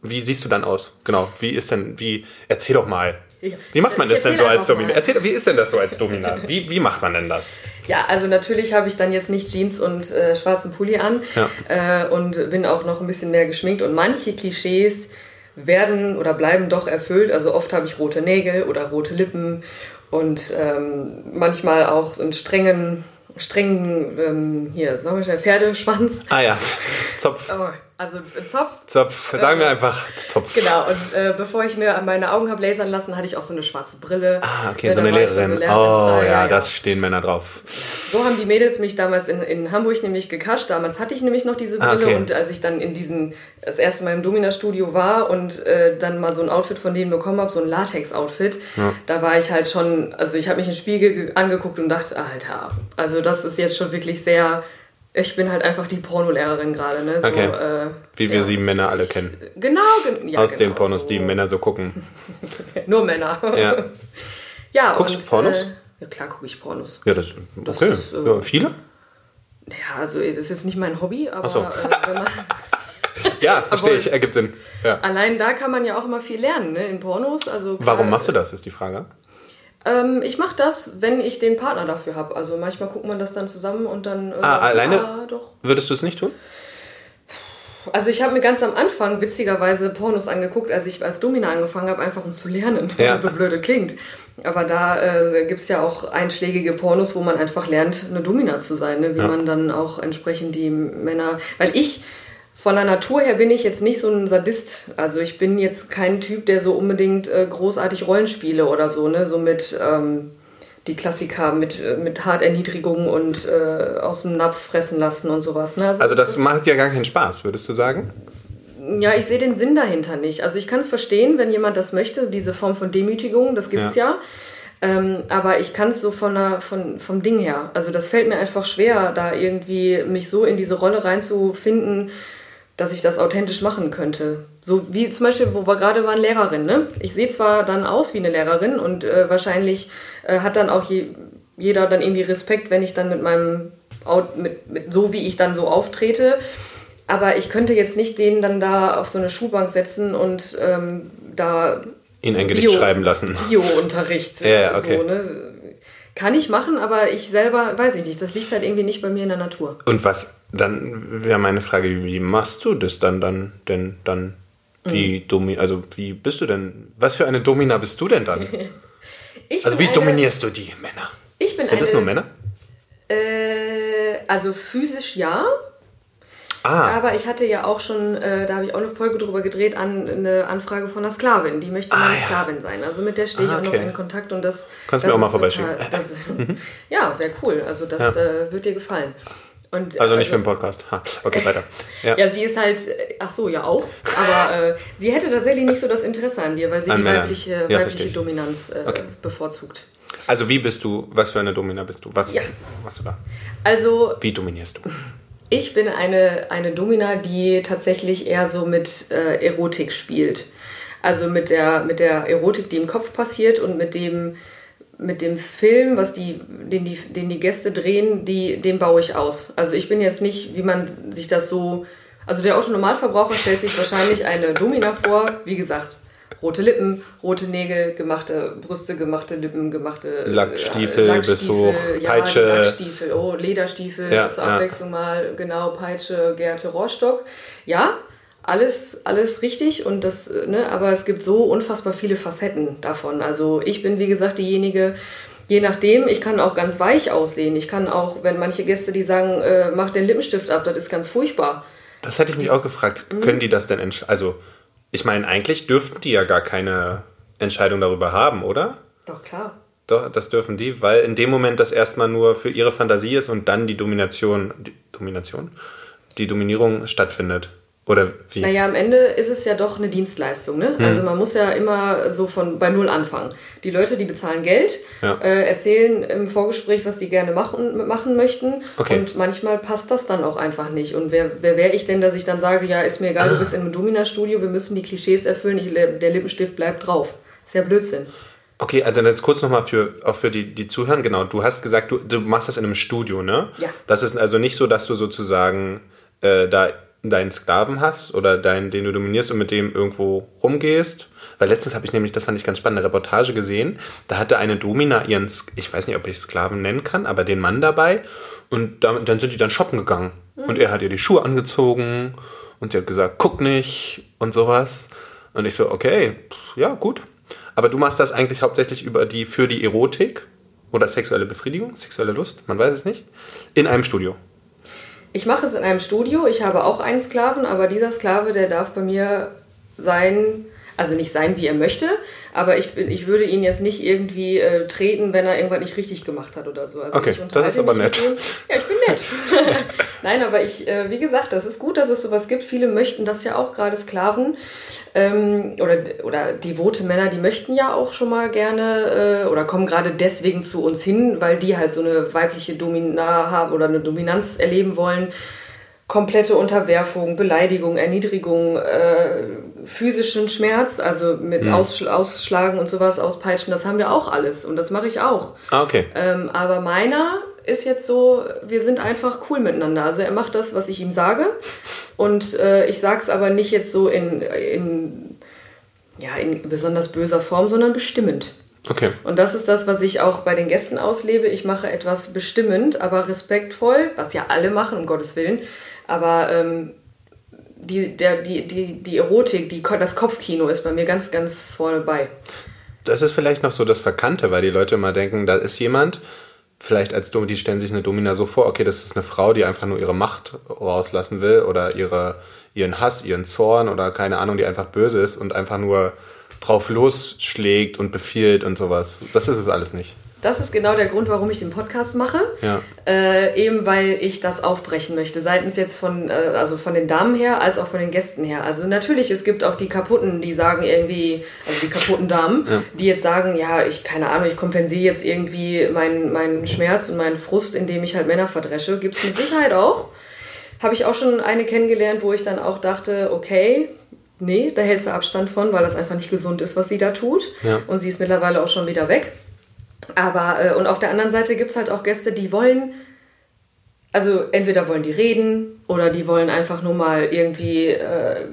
Speaker 1: Wie siehst du dann aus? Genau. Wie ist denn, wie, erzähl doch mal.
Speaker 2: Ja.
Speaker 1: Wie macht man
Speaker 2: Ich
Speaker 1: das denn so als Domina?
Speaker 2: mal.
Speaker 1: Erzähl, wie ist denn das so als Domina? Wie, wie macht man denn das?
Speaker 2: Ja, also natürlich habe ich dann jetzt nicht Jeans und äh, schwarzen Pulli an äh, und bin auch noch ein bisschen mehr geschminkt und manche Klischees werden oder bleiben doch erfüllt. Also oft habe ich rote Nägel oder rote Lippen und ähm, manchmal auch so einen strengen, strengen, ähm, hier, sagen wir schnell, Pferdeschwanz.
Speaker 1: Ah ja, Zopf.
Speaker 2: Oh, Also ein Zopf.
Speaker 1: Zopf, sagen wir einfach Zopf.
Speaker 2: Genau, und äh, bevor ich mir meine Augen habe lasern lassen, hatte ich auch so eine schwarze Brille.
Speaker 1: Ah, okay,
Speaker 2: Ja,
Speaker 1: so
Speaker 2: dann
Speaker 1: eine Lehrerin.
Speaker 2: so
Speaker 1: oh,
Speaker 2: Lehrerin,
Speaker 1: ja, das stehen Männer drauf.
Speaker 2: So haben die Mädels mich damals in, in Hamburg nämlich gekascht. Damals hatte ich nämlich noch diese Brille
Speaker 1: Ah, okay.
Speaker 2: und als ich dann in diesen, das erste Mal im Domina-Studio war und äh, dann mal so ein Outfit von denen bekommen habe, so ein Latex-Outfit, da war ich halt schon, also ich habe mich im Spiegel ge- angeguckt und dachte, Alter, also das ist jetzt schon wirklich sehr, ich bin halt einfach die Pornolehrerin gerade, ne? So,
Speaker 1: Okay.
Speaker 2: äh,
Speaker 1: Wie wir
Speaker 2: ja.
Speaker 1: sie Männer alle kennen.
Speaker 2: Genau, gen ja,
Speaker 1: Aus
Speaker 2: genau,
Speaker 1: den Pornos,
Speaker 2: so.
Speaker 1: die Männer so gucken.
Speaker 2: Nur Männer.
Speaker 1: Ja,
Speaker 2: ja
Speaker 1: Guckst
Speaker 2: und,
Speaker 1: du Pornos?
Speaker 2: Äh, ja, klar gucke ich Pornos.
Speaker 1: ja das
Speaker 2: Das
Speaker 1: okay.
Speaker 2: ist, äh,
Speaker 1: ja, viele?
Speaker 2: Ja, also das ist jetzt nicht mein Hobby, aber
Speaker 1: so.
Speaker 2: äh, wenn man,
Speaker 1: Ja, verstehe ich, ergibt Sinn.
Speaker 2: Allein da kann man ja auch immer viel lernen, ne? In Pornos. Also klar,
Speaker 1: Warum machst du das, ist die Frage.
Speaker 2: Ähm, ich mache das, wenn ich den Partner dafür habe. Also manchmal guckt man das dann zusammen und dann. Äh,
Speaker 1: Ah, alleine?
Speaker 2: Ja, doch.
Speaker 1: Würdest du es nicht tun?
Speaker 2: Also ich habe mir ganz am Anfang witzigerweise Pornos angeguckt, als ich als Domina angefangen habe, einfach um zu lernen,
Speaker 1: Ja.
Speaker 2: so blöde klingt. Aber da äh, gibt es ja auch einschlägige Pornos, wo man einfach lernt, eine Domina zu sein, ne? wie
Speaker 1: Ja.
Speaker 2: man dann auch entsprechend die Männer. Weil ich von der Natur her bin ich jetzt nicht so ein Sadist. Also ich bin jetzt kein Typ, der so unbedingt äh, großartig Rollenspiele oder so, ne? So mit ähm, die Klassiker mit, äh, mit Harterniedrigung und äh, aus dem Napf fressen lassen und sowas. Ne?
Speaker 1: Also das
Speaker 2: ist-
Speaker 1: macht ja gar keinen Spaß, würdest du sagen?
Speaker 2: ja, ich sehe den Sinn dahinter nicht. Also ich kann es verstehen, wenn jemand das möchte, diese Form von Demütigung, das gibt es ja. Ähm, aber ich kann es so von, der, von vom Ding her. Also das fällt mir einfach schwer, da irgendwie mich so in diese Rolle reinzufinden, dass ich das authentisch machen könnte. So wie zum Beispiel, wo wir gerade waren, Lehrerin. Ne? Ich sehe zwar dann aus wie eine Lehrerin und äh, wahrscheinlich äh, hat dann auch je, jeder dann irgendwie Respekt, wenn ich dann mit meinem mit, mit so wie ich dann so auftrete. Aber ich könnte jetzt nicht den dann da auf so eine Schulbank setzen und ähm, da
Speaker 1: Ihn ein Gedicht
Speaker 2: Bio.
Speaker 1: schreiben lassen.
Speaker 2: Bio-Unterricht.
Speaker 1: Ja, ja, okay.
Speaker 2: so, ne? Kann ich machen, aber ich selber weiß ich nicht. Das liegt halt irgendwie nicht bei mir in der Natur.
Speaker 1: Und was, dann wäre meine Frage, wie machst du das dann, dann, denn dann, wie
Speaker 2: Mhm.
Speaker 1: domi also wie bist du denn, was für eine Domina bist du denn dann? Also wie
Speaker 2: eine-
Speaker 1: dominierst du die Männer?
Speaker 2: Ich bin
Speaker 1: Sind das
Speaker 2: eine,
Speaker 1: nur Männer?
Speaker 2: Äh, also physisch ja,
Speaker 1: Ah,
Speaker 2: aber ich hatte ja auch schon, äh, da habe ich auch eine Folge drüber gedreht, an eine Anfrage von einer Sklavin. Die möchte meine
Speaker 1: Ah, ja.
Speaker 2: Sklavin sein. Also mit der stehe ich
Speaker 1: Ah,
Speaker 2: auch noch
Speaker 1: okay.
Speaker 2: in Kontakt und das.
Speaker 1: Kannst
Speaker 2: das
Speaker 1: mir auch mal vorbeischicken.
Speaker 2: das, ja, wäre cool. Also das äh, wird dir gefallen. Und,
Speaker 1: also nicht für den Podcast. Ha, okay, weiter. Ja.
Speaker 2: Ja, sie ist halt, äh, ach so, ja auch, aber äh, sie hätte tatsächlich nicht so das Interesse an dir, weil sie
Speaker 1: An
Speaker 2: die
Speaker 1: Männern.
Speaker 2: weibliche,
Speaker 1: Ja,
Speaker 2: weibliche
Speaker 1: ich.
Speaker 2: Dominanz äh,
Speaker 1: Okay.
Speaker 2: bevorzugt.
Speaker 1: Also wie bist du, was für eine Domina bist du? Was
Speaker 2: Ja.
Speaker 1: machst du da?
Speaker 2: Also
Speaker 1: Wie dominierst du?
Speaker 2: Ich bin eine, eine Domina, die tatsächlich eher so mit äh, Erotik spielt. Also mit der, mit der Erotik, die im Kopf passiert und mit dem, mit dem Film, was die, den, die, den die Gäste drehen, die, den baue ich aus. Also ich bin jetzt nicht, wie man sich das so. Also der Autonormalverbraucher stellt sich wahrscheinlich eine Domina vor, wie gesagt. Rote Lippen, rote Nägel, gemachte Brüste, gemachte Lippen, gemachte äh,
Speaker 1: Lackstiefel bis hoch,
Speaker 2: ja,
Speaker 1: Peitsche.
Speaker 2: Lackstiefel, oh, Lederstiefel,
Speaker 1: Ja,
Speaker 2: zur
Speaker 1: ja.
Speaker 2: Abwechslung mal, genau, Peitsche, Gerte, Rohrstock. Ja, alles, alles richtig und das, äh, ne, aber es gibt so unfassbar viele Facetten davon. Also ich bin, wie gesagt, diejenige, je nachdem, ich kann auch ganz weich aussehen. Ich kann auch, wenn manche Gäste, die sagen, äh, mach den Lippenstift ab, das ist ganz furchtbar.
Speaker 1: Das hätte ich mich auch gefragt.
Speaker 2: Mhm.
Speaker 1: Können die das denn entscheiden? Also, ich meine, eigentlich dürften die ja gar keine Entscheidung darüber haben, oder?
Speaker 2: Doch, klar.
Speaker 1: Doch, das dürfen die, weil in dem Moment das erstmal nur für ihre Fantasie ist und dann die Domination, die Domination? Die Dominierung stattfindet. Oder wie?
Speaker 2: Naja, am Ende ist es ja doch eine Dienstleistung. Ne?
Speaker 1: Hm.
Speaker 2: Also man muss ja immer so von bei Null anfangen. Die Leute, die bezahlen Geld,
Speaker 1: Ja.
Speaker 2: äh, erzählen im Vorgespräch, was die gerne machen, machen möchten.
Speaker 1: Okay.
Speaker 2: Und manchmal passt das dann auch einfach nicht. Und wer, wer wäre ich denn, dass ich dann sage, ja, ist mir egal, du bist im Domina-Studio, wir müssen die Klischees erfüllen, ich, der Lippenstift bleibt drauf. Ist ja Blödsinn.
Speaker 1: Okay, also jetzt kurz nochmal für, auch für die, die Zuhören. Genau, du hast gesagt, du, du machst das in einem Studio, ne?
Speaker 2: Ja.
Speaker 1: Das ist also nicht so, dass du sozusagen äh, da deinen Sklaven hast oder deinen, den du dominierst und mit dem irgendwo rumgehst. Weil letztens habe ich nämlich, das fand ich ganz spannend, eine Reportage gesehen. Da hatte eine Domina ihren, ich weiß nicht, ob ich Sklaven nennen kann, aber den Mann dabei. Und dann, dann sind die dann shoppen gegangen. Und er hat ihr die Schuhe angezogen und sie hat gesagt, guck nicht und sowas. Und ich so, okay, ja, gut. Aber du machst das eigentlich hauptsächlich über die, für die Erotik oder sexuelle Befriedigung, sexuelle Lust, man weiß es nicht, in einem Studio.
Speaker 2: Ich mache es in einem Studio. Ich habe auch einen Sklaven, aber dieser Sklave, der darf bei mir sein, also nicht sein, wie er möchte, aber ich, bin, ich würde ihn jetzt nicht irgendwie äh, treten, wenn er irgendwas nicht richtig gemacht hat oder so. Also
Speaker 1: okay, das ist aber nett.
Speaker 2: Ja, ich bin nett. Nein, aber ich, äh, wie gesagt, das ist gut, dass es sowas gibt. Viele möchten das ja auch, gerade Sklaven ähm, oder, oder devote Männer, die möchten ja auch schon mal gerne äh, oder kommen gerade deswegen zu uns hin, weil die halt so eine weibliche Domina haben oder eine Dominanz erleben wollen komplette Unterwerfung, Beleidigung, Erniedrigung, äh, physischen Schmerz, also mit mhm. Ausschl Ausschlagen und sowas, Auspeitschen, das haben wir auch alles und das mache ich auch.
Speaker 1: Ah, okay.
Speaker 2: Ähm, aber meiner ist jetzt so, wir sind einfach cool miteinander. Also er macht das, was ich ihm sage und äh, ich sage es aber nicht jetzt so in, in, ja, in besonders böser Form, sondern bestimmend.
Speaker 1: Okay.
Speaker 2: Und das ist das, was ich auch bei den Gästen auslebe. Ich mache etwas bestimmend, aber respektvoll, was ja alle machen, um Gottes Willen. Aber ähm, die, der, die, die, die Erotik, die, das Kopfkino ist bei mir ganz, ganz vorne bei.
Speaker 1: Das ist vielleicht noch so das Verkannte, weil die Leute immer denken, da ist jemand, vielleicht als Dom, die stellen sich eine Domina so vor, okay, das ist eine Frau, die einfach nur ihre Macht rauslassen will oder ihre, ihren Hass, ihren Zorn oder keine Ahnung, die einfach böse ist und einfach nur drauf losschlägt und befiehlt und sowas. Das ist es alles nicht.
Speaker 2: Das ist genau der Grund, warum ich den Podcast mache.
Speaker 1: Ja.
Speaker 2: Äh, eben weil ich das aufbrechen möchte. Seitens jetzt von, äh, also von den Damen her, als auch von den Gästen her. Also natürlich, es gibt auch die kaputten, die sagen irgendwie, also die kaputten Damen, ja. die jetzt sagen, ja, ich, keine Ahnung, ich kompensiere jetzt irgendwie meinen, meinen Schmerz und meinen Frust, indem ich halt Männer verdresche. Gibt es mit Sicherheit auch. Habe ich auch schon eine kennengelernt, wo ich dann auch dachte, okay, nee, da hältst du Abstand von, weil das einfach nicht gesund ist, was sie da tut.
Speaker 1: Ja.
Speaker 2: Und sie ist mittlerweile auch schon wieder weg. Aber, äh, und auf der anderen Seite gibt es halt auch Gäste, die wollen, also entweder wollen die reden oder die wollen einfach nur mal irgendwie äh,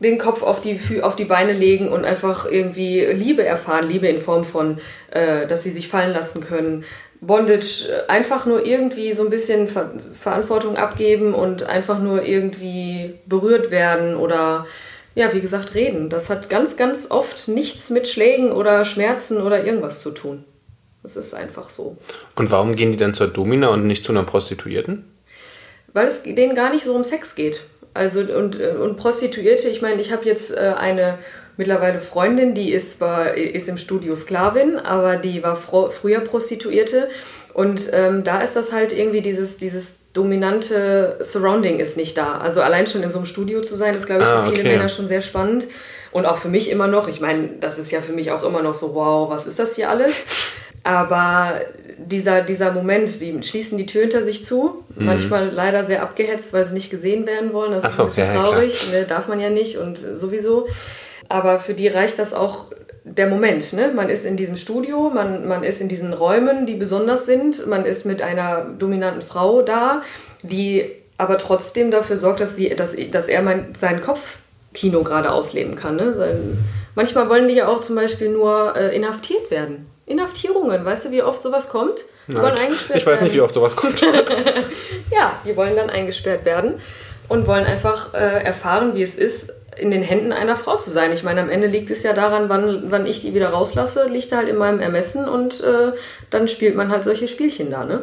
Speaker 2: den Kopf auf die, auf die Beine legen und einfach irgendwie Liebe erfahren. Liebe in Form von, äh, dass sie sich fallen lassen können. Bondage, äh, einfach nur irgendwie so ein bisschen Ver Verantwortung abgeben und einfach nur irgendwie berührt werden oder ja, wie gesagt, reden. Das hat ganz, ganz oft nichts mit Schlägen oder Schmerzen oder irgendwas zu tun. Das ist einfach so.
Speaker 1: Und warum gehen die dann zur Domina und nicht zu einer Prostituierten?
Speaker 2: Weil es denen gar nicht so um Sex geht. Also und, und Prostituierte, ich meine, ich habe jetzt äh, eine mittlerweile Freundin, die ist zwar ist im Studio Sklavin, aber die war früher Prostituierte. Und ähm, da ist das halt irgendwie dieses, dieses dominante Surrounding ist nicht da. Also allein schon in so einem Studio zu sein, ist, glaube ich, ah, für viele okay. Männer schon sehr spannend. Und auch für mich immer noch. Ich meine, das ist ja für mich auch immer noch so, wow, was ist das hier alles? Aber dieser, dieser Moment, die schließen die Tür hinter sich zu, mhm. manchmal leider sehr abgehetzt, weil sie nicht gesehen werden wollen. Das ist ein bisschen ja, traurig, ne, darf man ja nicht und sowieso. Aber für die reicht das auch der Moment. Ne? Man ist in diesem Studio, man, man ist in diesen Räumen, die besonders sind, man ist mit einer dominanten Frau da, die aber trotzdem dafür sorgt, dass, sie, dass, dass er mein, sein Kopfkino gerade ausleben kann. Ne? Sein, manchmal wollen die ja auch zum Beispiel nur äh, inhaftiert werden. Inhaftierungen, weißt du, wie oft sowas kommt?
Speaker 1: Die Nein, wollen eingesperrt ich weiß werden. nicht, wie oft sowas kommt.
Speaker 2: ja, die wollen dann eingesperrt werden und wollen einfach äh, erfahren, wie es ist, in den Händen einer Frau zu sein. Ich meine, am Ende liegt es ja daran, wann, wann ich die wieder rauslasse, liegt halt in meinem Ermessen und äh, dann spielt man halt solche Spielchen da, ne?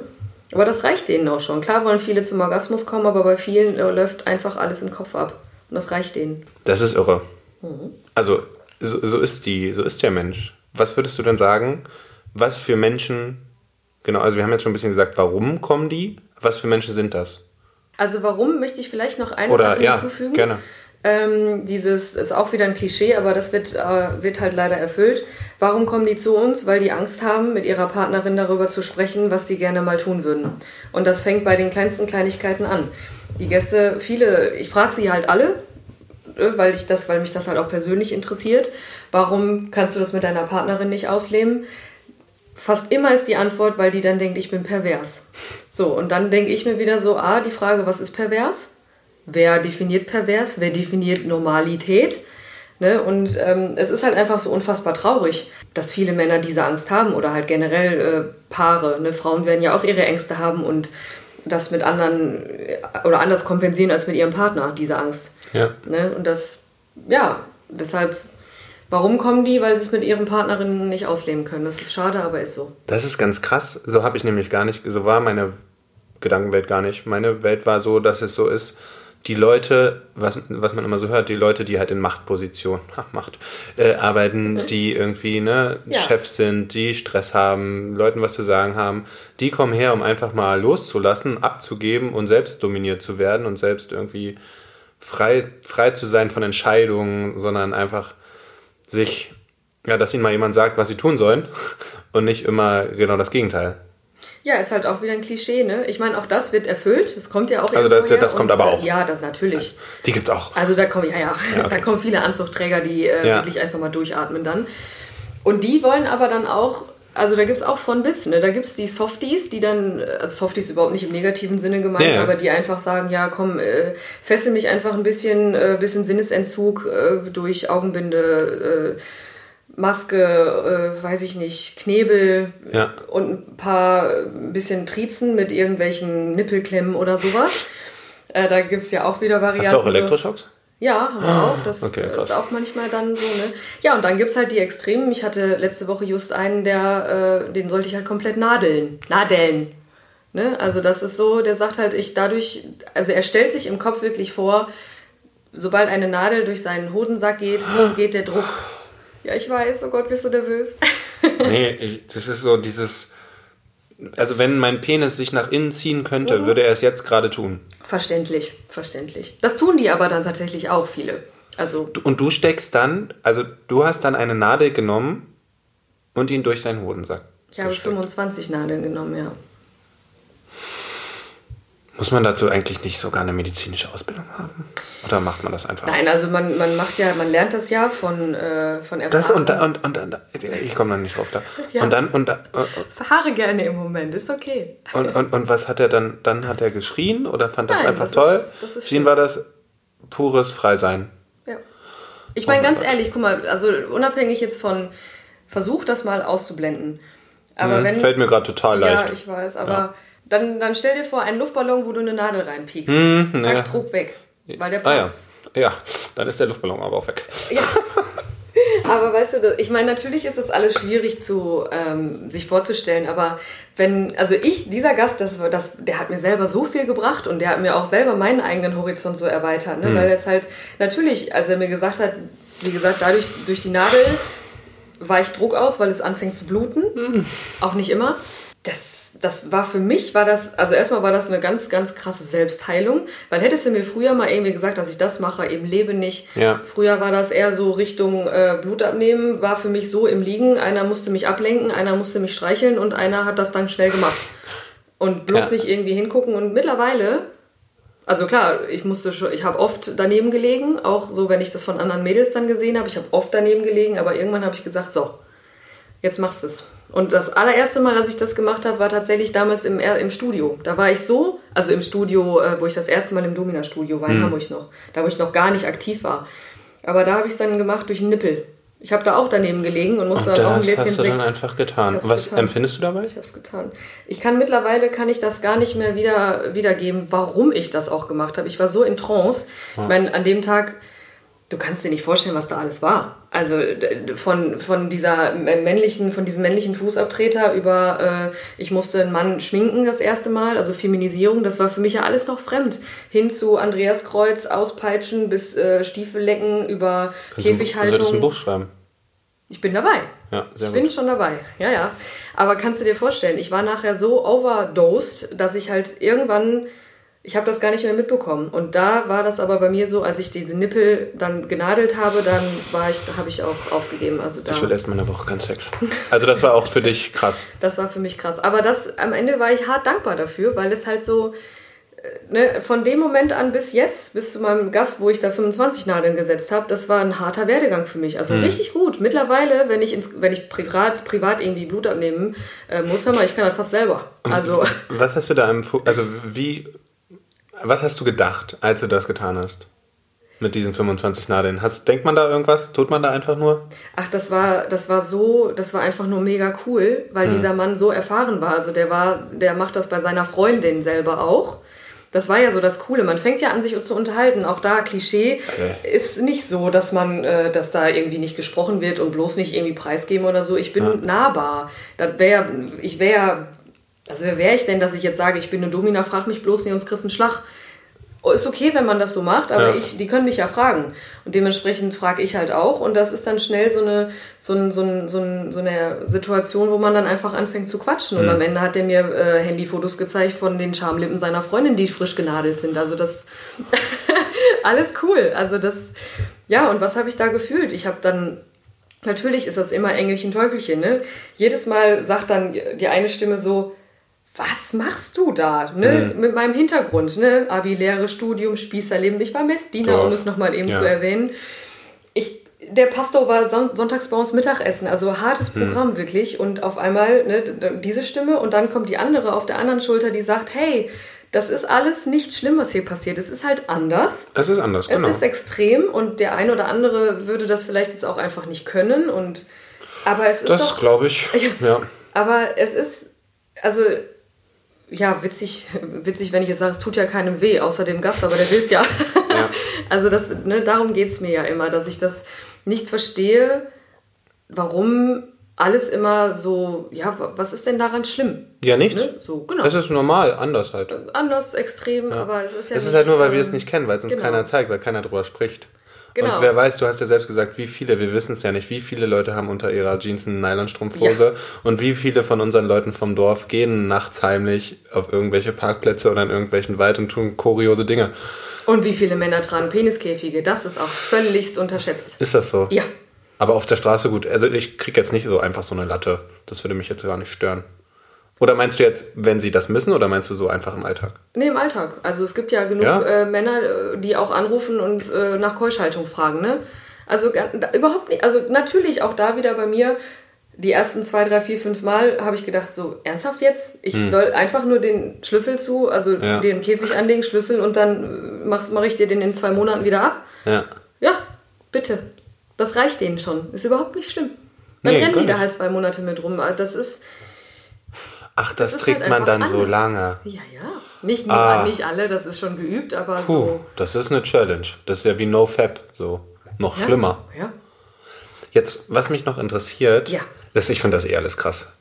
Speaker 2: Aber das reicht denen auch schon. Klar wollen viele zum Orgasmus kommen, aber bei vielen äh, läuft einfach alles im Kopf ab. Und das reicht denen.
Speaker 1: Das ist irre. Mhm. Also, so, so, ist die, so ist der Mensch. Was würdest du denn sagen, was für Menschen, genau, also wir haben jetzt schon ein bisschen gesagt, warum kommen die? Was für Menschen sind das?
Speaker 2: Also warum möchte ich vielleicht noch eine
Speaker 1: Oder,
Speaker 2: Sache
Speaker 1: ja,
Speaker 2: hinzufügen?
Speaker 1: Gerne.
Speaker 2: Ähm, dieses ist auch wieder ein Klischee, aber das wird, äh, wird halt leider erfüllt. Warum kommen die zu uns? Weil die Angst haben, mit ihrer Partnerin darüber zu sprechen, was sie gerne mal tun würden. Und das fängt bei den kleinsten Kleinigkeiten an. Die Gäste, viele, ich frage sie halt alle, äh, weil, ich das, weil mich das halt auch persönlich interessiert. Warum kannst du das mit deiner Partnerin nicht ausleben? Fast immer ist die Antwort, weil die dann denkt, ich bin pervers. So, und dann denke ich mir wieder so, ah, die Frage, was ist pervers? Wer definiert pervers, wer definiert Normalität. Ne? Und ähm, es ist halt einfach so unfassbar traurig, dass viele Männer diese Angst haben oder halt generell äh, Paare. Ne? Frauen werden ja auch ihre Ängste haben und das mit anderen äh, oder anders kompensieren als mit ihrem Partner, diese Angst.
Speaker 1: Ja.
Speaker 2: Ne? Und das, ja, deshalb Warum kommen die? Weil sie es mit ihren Partnerinnen nicht ausleben können. Das ist schade, aber ist so.
Speaker 1: Das ist ganz krass. So habe ich nämlich gar nicht, so war meine Gedankenwelt gar nicht. Meine Welt war so, dass es so ist, die Leute, was, was man immer so hört, die Leute, die halt in Machtposition, ha, Macht, äh, arbeiten, die irgendwie ne,
Speaker 2: Ja.
Speaker 1: Chefs sind, die Stress haben, Leuten was zu sagen haben, die kommen her, um einfach mal loszulassen, abzugeben und selbst dominiert zu werden und selbst irgendwie frei, frei zu sein von Entscheidungen, sondern einfach sich, ja, dass ihnen mal jemand sagt, was sie tun sollen und nicht immer genau das Gegenteil.
Speaker 2: Ja, ist halt auch wieder ein Klischee, ne? Ich meine, auch das wird erfüllt. Das kommt ja auch
Speaker 1: Also das- das kommt aber
Speaker 2: äh,
Speaker 1: auch.
Speaker 2: Ja, das natürlich.
Speaker 1: Die gibt's auch.
Speaker 2: Also da kommen, ja, ja,
Speaker 1: Ja, okay.
Speaker 2: da kommen viele Anzuchtträger, die äh,
Speaker 1: Ja.
Speaker 2: wirklich einfach mal durchatmen dann. Und die wollen aber dann auch, also da gibt es auch von bis, ne? Da gibt es die Softies, die dann, also Softies überhaupt nicht im negativen Sinne gemeint,
Speaker 1: Ja, ja.
Speaker 2: aber die einfach sagen, ja komm, äh, fessel mich einfach ein bisschen, äh, bisschen Sinnesentzug äh, durch Augenbinde, äh, Maske, äh, weiß ich nicht, Knebel
Speaker 1: Ja.
Speaker 2: und ein paar äh, ein bisschen Trizen mit irgendwelchen Nippelklemmen oder sowas. Äh, da gibt es ja auch wieder Varianten.
Speaker 1: Hast du auch Elektroschocks?
Speaker 2: ja, haben wir auch. Das
Speaker 1: okay,
Speaker 2: ist auch manchmal dann so, ne? Ja, und dann gibt es halt die Extremen. Ich hatte letzte Woche just einen, der, äh, den sollte ich halt komplett nadeln. Nadeln. Ne? Also das ist so, der sagt halt, ich dadurch, also er stellt sich im Kopf wirklich vor, sobald eine Nadel durch seinen Hodensack geht, geht der Druck. Ja, ich weiß, oh Gott, bist du nervös.
Speaker 1: Nee, ich, das ist so dieses. Also, wenn mein Penis sich nach innen ziehen könnte, würde er es jetzt gerade tun.
Speaker 2: verständlich, verständlich. Das tun die aber dann tatsächlich auch viele. Also,
Speaker 1: Und du steckst dann, also du hast dann eine Nadel genommen und ihn durch seinen Hodensack.
Speaker 2: ich habe
Speaker 1: gesteckt.
Speaker 2: 25 Nadeln genommen, ja.
Speaker 1: Muss man dazu eigentlich nicht sogar eine medizinische Ausbildung haben? Oder macht man das einfach?
Speaker 2: Nein, also man, man macht ja, man lernt das ja von, äh, von Erfahrung.
Speaker 1: Das und, da- und, und, und ich komme da nicht drauf da.
Speaker 2: Ja.
Speaker 1: Und dann und, da-
Speaker 2: Verharre gerne im Moment, ist okay.
Speaker 1: und, und, und was hat er dann? Dann hat er geschrien oder fand das
Speaker 2: Nein,
Speaker 1: einfach
Speaker 2: das
Speaker 1: toll?
Speaker 2: ist- das ist schön.
Speaker 1: war das pures Freisein.
Speaker 2: Ja. Ich meine,
Speaker 1: Oh mein
Speaker 2: ganz
Speaker 1: Gott.
Speaker 2: ehrlich, guck mal, also unabhängig jetzt von, versuch das mal auszublenden. Aber
Speaker 1: Mhm,
Speaker 2: wenn.
Speaker 1: Fällt mir gerade total
Speaker 2: ja,
Speaker 1: leicht.
Speaker 2: ich weiß, aber
Speaker 1: Ja.
Speaker 2: Dann, dann stell dir vor, einen Luftballon, wo du eine Nadel reinpiekst.
Speaker 1: Mhm,
Speaker 2: Zack,
Speaker 1: ja.
Speaker 2: Druck weg. Weil der
Speaker 1: Ah ja. Ja, dann ist der Luftballon aber auch weg.
Speaker 2: Ja. Aber weißt du, ich meine, natürlich ist das alles schwierig zu ähm, sich vorzustellen, aber wenn, also ich, dieser Gast, das, das, der hat mir selber so viel gebracht und der hat mir auch selber meinen eigenen Horizont so erweitert, ne? weil es halt natürlich, als er mir gesagt hat, wie gesagt, dadurch durch die Nadel weicht Druck aus, weil es anfängt zu bluten, auch nicht immer. Das, das war für mich, war das, also erstmal war das eine ganz, ganz krasse Selbstheilung, weil hättest du mir früher mal irgendwie gesagt, dass ich das mache, eben lebe nicht.
Speaker 1: Ja.
Speaker 2: Früher war das eher so Richtung äh, Blut abnehmen, war für mich so im Liegen, einer musste mich ablenken, einer musste mich streicheln und einer hat das dann schnell gemacht. Und bloß
Speaker 1: Ja.
Speaker 2: nicht irgendwie hingucken und mittlerweile also klar, ich musste schon, ich habe oft daneben gelegen, auch so, wenn ich das von anderen Mädels dann gesehen habe. Ich habe oft daneben gelegen, aber irgendwann habe ich gesagt, so, jetzt machst du es. Und das allererste Mal, als ich das gemacht habe, war tatsächlich damals im, im Studio. Da war ich so, also im Studio, äh, wo ich das erste Mal im Domina-Studio war in Hamburg noch, da wo ich noch gar nicht aktiv war. Aber da habe ich es dann gemacht durch einen Nippel. Ich habe da auch daneben gelegen und musste
Speaker 1: Und
Speaker 2: dann auch ein
Speaker 1: das
Speaker 2: Gläschen
Speaker 1: hast du dann einfach getan. Was
Speaker 2: getan.
Speaker 1: empfindest du dabei?
Speaker 2: ich habe es getan. Ich kann mittlerweile kann ich das gar nicht mehr wieder wiedergeben, warum ich das auch gemacht habe. Ich war so in Trance. Ich meine, an dem Tag, du kannst dir nicht vorstellen, was da alles war. Also von, von dieser männlichen, von diesem männlichen Fußabtreter über, äh, ich musste einen Mann schminken das erste Mal, also Feminisierung, das war für mich ja alles noch fremd. Hin zu Andreas Kreuz, Auspeitschen bis äh, Stiefellecken über
Speaker 1: Kannst du- Du solltest ein
Speaker 2: Käfighaltung.
Speaker 1: Buch schreiben.
Speaker 2: Ich bin dabei.
Speaker 1: Ja, sehr
Speaker 2: Ich
Speaker 1: gut.
Speaker 2: bin schon dabei, ja, ja. Aber kannst du dir vorstellen, ich war nachher so overdosed, dass ich halt irgendwann, ich habe das gar nicht mehr mitbekommen. Und da war das aber bei mir so, als ich diese Nippel dann genadelt habe, dann war ich, habe ich auch aufgegeben. Also da,
Speaker 1: Ich will erst mal eine Woche keinen Sex. Also das war auch für dich krass.
Speaker 2: das war für mich krass. Aber das, am Ende war ich hart dankbar dafür, weil es halt so, äh, ne, von dem Moment an bis jetzt, bis zu meinem Gast, wo ich da 25 Nadeln gesetzt habe, das war ein harter Werdegang für mich. Also richtig gut. Mittlerweile, wenn ich, ins, wenn ich privat, privat irgendwie Blut abnehmen äh, muss, hör mal, ich kann das fast selber. Also,
Speaker 1: Was hast du da im also wie was hast du gedacht, als du das getan hast? Mit diesen 25 Nadeln. Hast, denkt man da irgendwas? Tut man da einfach nur?
Speaker 2: ach, das war, das war so, das war einfach nur mega cool, weil dieser Mann so erfahren war. Also der war, der macht das bei seiner Freundin selber auch. Das war ja so das Coole. Man fängt ja an, sich zu unterhalten. Auch da Klischee ist nicht so, dass man, äh, dass da irgendwie nicht gesprochen wird und bloß nicht irgendwie preisgeben oder so. Ich bin nahbar. Das wär, ich wäre Also wer wäre ich denn, dass ich jetzt sage, ich bin eine Domina, frag mich bloß nicht, uns kriegst einen Schlag. Oh, ist okay, wenn man das so macht, aber
Speaker 1: Ja.
Speaker 2: ich, die können mich ja fragen. Und dementsprechend frage ich halt auch. Und das ist dann schnell so eine, so, ein, so, ein, so, ein, so eine Situation, wo man dann einfach anfängt zu quatschen.
Speaker 1: Mhm.
Speaker 2: Und am Ende hat er mir äh, Handyfotos gezeigt von den Schamlippen seiner Freundin, die frisch genadelt sind. Also das alles cool. Also das, ja, und was habe ich da gefühlt? Ich habe dann, natürlich ist das immer Engelchen, Teufelchen, ne? Jedes Mal sagt dann die eine Stimme so, was machst du da? Ne?
Speaker 1: Mhm.
Speaker 2: Mit meinem Hintergrund, ne? Abi, Lehre, Studium, Spießerleben. Ich war Messdiener,
Speaker 1: Dorf.
Speaker 2: um es nochmal eben
Speaker 1: Ja.
Speaker 2: zu erwähnen. Ich, der Pastor war son sonntags bei uns Mittagessen, also hartes
Speaker 1: Mhm.
Speaker 2: Programm wirklich. Und auf einmal ne, diese Stimme und dann kommt die andere auf der anderen Schulter, die sagt, hey, das ist alles nicht schlimm, was hier passiert. Es ist halt anders.
Speaker 1: Es ist anders,
Speaker 2: Es
Speaker 1: genau.
Speaker 2: ist extrem und der ein oder andere würde das vielleicht jetzt auch einfach nicht können. Und, aber es ist
Speaker 1: Das glaube ich. Ja.
Speaker 2: aber es ist, also, ja, witzig, witzig, wenn ich jetzt sage, es tut ja keinem weh, außer dem Gast, aber der will es ja.
Speaker 1: Ja.
Speaker 2: Also das, ne, darum geht es mir ja immer, dass ich das nicht verstehe, warum alles immer so, ja, wa- was ist denn daran schlimm?
Speaker 1: Ja, nichts.
Speaker 2: Ne? So, genau.
Speaker 1: Das ist normal, anders halt.
Speaker 2: Anders, extrem, aber es ist ja
Speaker 1: es ist halt nur, weil wir es
Speaker 2: ähm,
Speaker 1: nicht kennen, weil es uns
Speaker 2: genau.
Speaker 1: keiner zeigt, weil keiner drüber spricht.
Speaker 2: Genau.
Speaker 1: Und wer weiß, du hast ja selbst gesagt, wie viele, wir wissen es ja nicht, wie viele Leute haben unter ihrer Jeans eine Nylonstrumpfhose und wie viele von unseren Leuten vom Dorf gehen nachts heimlich auf irgendwelche Parkplätze oder in irgendwelchen Wald und tun kuriose Dinge.
Speaker 2: Und wie viele Männer tragen Peniskäfige? Das ist auch völligst unterschätzt.
Speaker 1: Ist das so?
Speaker 2: Ja.
Speaker 1: Aber auf der Straße gut. Also ich kriege jetzt nicht so einfach so eine Latte. Das würde mich jetzt gar nicht stören. Oder meinst du jetzt, wenn sie das müssen, oder meinst du so einfach im Alltag?
Speaker 2: Nee, im Alltag. Also es gibt ja genug
Speaker 1: Ja?
Speaker 2: Äh, Männer, äh, die auch anrufen und äh, nach Keuschhaltung fragen, ne? Also da, überhaupt nicht. Also natürlich auch da wieder bei mir. Die ersten zwei, drei, vier, fünf Mal habe ich gedacht, so ernsthaft jetzt? Ich soll einfach nur den Schlüssel zu, also
Speaker 1: Hm. Ja.
Speaker 2: den Käfig anlegen, Schlüssel und dann mache mach ich dir den in zwei Monaten wieder ab.
Speaker 1: Ja.
Speaker 2: Ja, bitte. Das reicht denen schon. Ist überhaupt nicht schlimm. Dann
Speaker 1: Nee,
Speaker 2: rennen die da halt zwei Monate mit rum. Das ist,
Speaker 1: Ach, das,
Speaker 2: ist
Speaker 1: trägt
Speaker 2: halt
Speaker 1: man dann so
Speaker 2: anders.
Speaker 1: lange.
Speaker 2: ja, ja. Nicht,
Speaker 1: Ah.
Speaker 2: nicht alle, das ist schon geübt, aber
Speaker 1: Puh,
Speaker 2: so.
Speaker 1: das ist eine Challenge. Das ist ja wie NoFap, so. Noch
Speaker 2: Ja,
Speaker 1: schlimmer.
Speaker 2: Ja.
Speaker 1: Jetzt, was mich noch interessiert,
Speaker 2: Ja.
Speaker 1: das, ich finde das eh alles krass.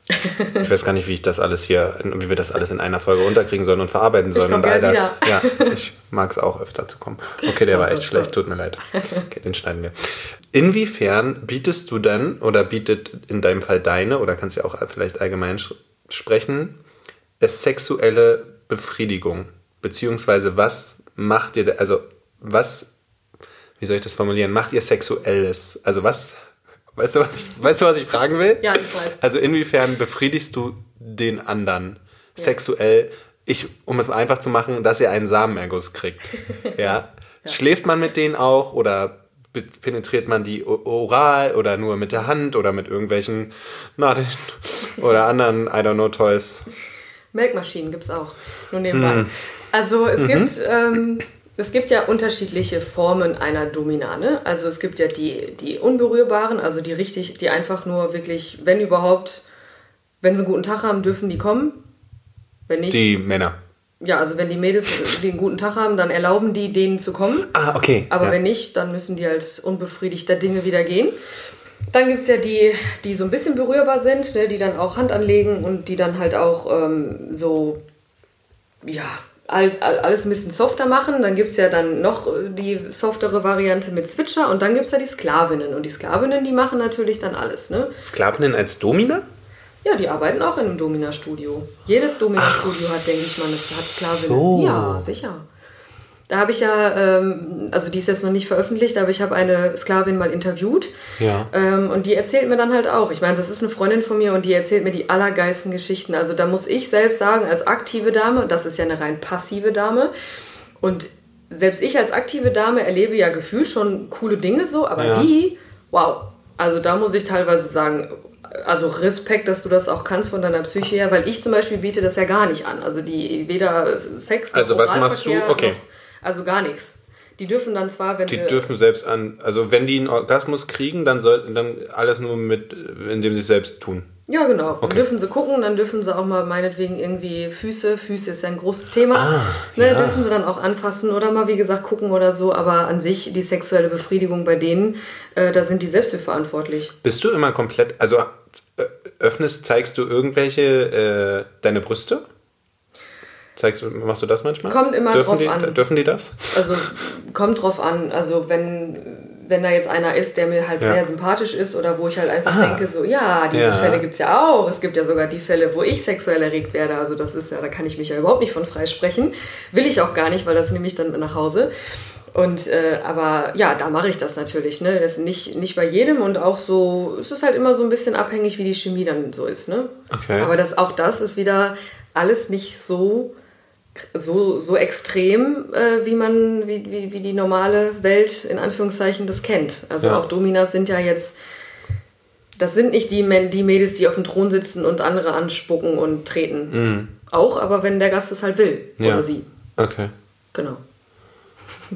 Speaker 1: Ich weiß gar nicht, wie ich das alles hier, wie wir das alles in einer Folge unterkriegen sollen und verarbeiten sollen und all das. Ja, ich mag es auch öfter zu kommen. Okay, der war echt schlecht, tut mir leid. Okay, den schneiden wir. Inwiefern bietest du dann oder bietet in deinem Fall deine oder kannst ja auch vielleicht allgemein sprechen, es sexuelle Befriedigung? Beziehungsweise was macht ihr, da- also was wie soll ich das formulieren? Macht ihr Sexuelles? Also was, weißt du, was ich, weißt du, was ich fragen will?
Speaker 2: Ja, ich weiß.
Speaker 1: Also inwiefern befriedigst du den anderen sexuell? Ich, um es einfach zu machen, dass er einen Samenerguss kriegt. Ja. Schläft man mit denen auch oder penetriert man die oral oder nur mit der Hand oder mit irgendwelchen Nadeln oder anderen, I don't know, Toys?
Speaker 2: Melkmaschinen gibt es auch. Nur nebenbei.
Speaker 1: Hm.
Speaker 2: Also
Speaker 1: Mhm.
Speaker 2: es gibt. Ähm, es gibt ja unterschiedliche Formen einer Domina. Ne? Also es gibt ja die, die unberührbaren, also die richtig, die einfach nur wirklich, wenn überhaupt, wenn sie einen guten Tag haben, dürfen die kommen. Wenn nicht,
Speaker 1: Die Männer.
Speaker 2: Ja, also wenn die Mädels die einen guten Tag haben, dann erlauben die denen zu kommen.
Speaker 1: Ah, okay.
Speaker 2: Aber
Speaker 1: ja.
Speaker 2: wenn nicht, dann müssen die halt unbefriedigter Dinge wieder gehen. Dann gibt es ja die, die so ein bisschen berührbar sind, ne, die dann auch Hand anlegen und die dann halt auch ähm, so, ja, alles, alles ein bisschen softer machen. Dann gibt es ja dann noch äh, die softere Variante mit Switcher und dann gibt es ja die Sklavinnen. Und die Sklavinnen, die machen natürlich dann alles, ne?
Speaker 1: Sklavinnen als Domina?
Speaker 2: Ja, die arbeiten auch in einem Domina-Studio. Jedes Domina-Studio hat, denke ich mal, das hat Sklavinnen.
Speaker 1: so.
Speaker 2: Ja, sicher. Da habe ich ja, ähm, also die ist jetzt noch nicht veröffentlicht, aber ich habe eine Sklavin mal interviewt.
Speaker 1: Ja.
Speaker 2: Ähm, und die erzählt mir dann halt auch. Ich meine, das ist eine Freundin von mir und die erzählt mir die allergeilsten Geschichten. Also da muss ich selbst sagen, als aktive Dame, das ist ja eine rein passive Dame. Und selbst ich als aktive Dame erlebe ja gefühlt schon coole Dinge so, aber
Speaker 1: Ja.
Speaker 2: die, wow. Also da muss ich teilweise sagen, also Respekt, dass du das auch kannst von deiner Psyche her, weil ich zum Beispiel biete das ja gar nicht an. Also die weder Sex noch
Speaker 1: Also was machst du? Okay.
Speaker 2: Noch, also gar nichts. Die dürfen dann zwar, wenn
Speaker 1: Die
Speaker 2: sie
Speaker 1: dürfen selbst an, also wenn die einen Orgasmus kriegen, dann sollten dann alles nur mit, indem sie es selbst tun.
Speaker 2: Ja, genau. Dann
Speaker 1: Okay.
Speaker 2: dürfen sie gucken, dann dürfen sie auch mal meinetwegen irgendwie Füße, Füße ist ja ein großes Thema,
Speaker 1: Ah,
Speaker 2: ne,
Speaker 1: ja.
Speaker 2: dürfen sie dann auch anfassen oder mal, wie gesagt, gucken oder so. Aber an sich, die sexuelle Befriedigung bei denen, äh, da sind die selbst für verantwortlich.
Speaker 1: Bist du immer komplett, also äh, öffnest, zeigst du irgendwelche, äh, deine Brüste? Zeigst du, machst du das manchmal?
Speaker 2: Kommt immer
Speaker 1: dürfen
Speaker 2: drauf
Speaker 1: die,
Speaker 2: an.
Speaker 1: Dürfen die das?
Speaker 2: Also kommt drauf an. Also wenn, wenn da jetzt einer ist, der mir halt
Speaker 1: Ja.
Speaker 2: sehr sympathisch ist oder wo ich halt einfach
Speaker 1: Ah.
Speaker 2: denke, so ja, diese
Speaker 1: Ja.
Speaker 2: Fälle gibt es ja auch. Es gibt ja sogar die Fälle, wo ich sexuell erregt werde. Also das ist ja, da kann ich mich ja überhaupt nicht von freisprechen. Will ich auch gar nicht, weil das nehme ich dann nach Hause. Und äh, aber ja, da mache ich das natürlich. Ne? Das ist nicht, nicht bei jedem und auch so, es ist halt immer so ein bisschen abhängig, wie die Chemie dann so ist. Ne?
Speaker 1: Okay.
Speaker 2: Aber das, auch das ist wieder alles nicht so, so, so extrem, äh, wie man, wie, wie, wie die normale Welt in Anführungszeichen das kennt. Also
Speaker 1: Ja.
Speaker 2: auch Dominas sind ja jetzt, das sind nicht die, Men- die Mädels, die auf dem Thron sitzen und andere anspucken und treten. Auch, aber wenn der Gast es halt will.
Speaker 1: Mhm. Ja.
Speaker 2: Oder sie.
Speaker 1: Okay.
Speaker 2: Genau.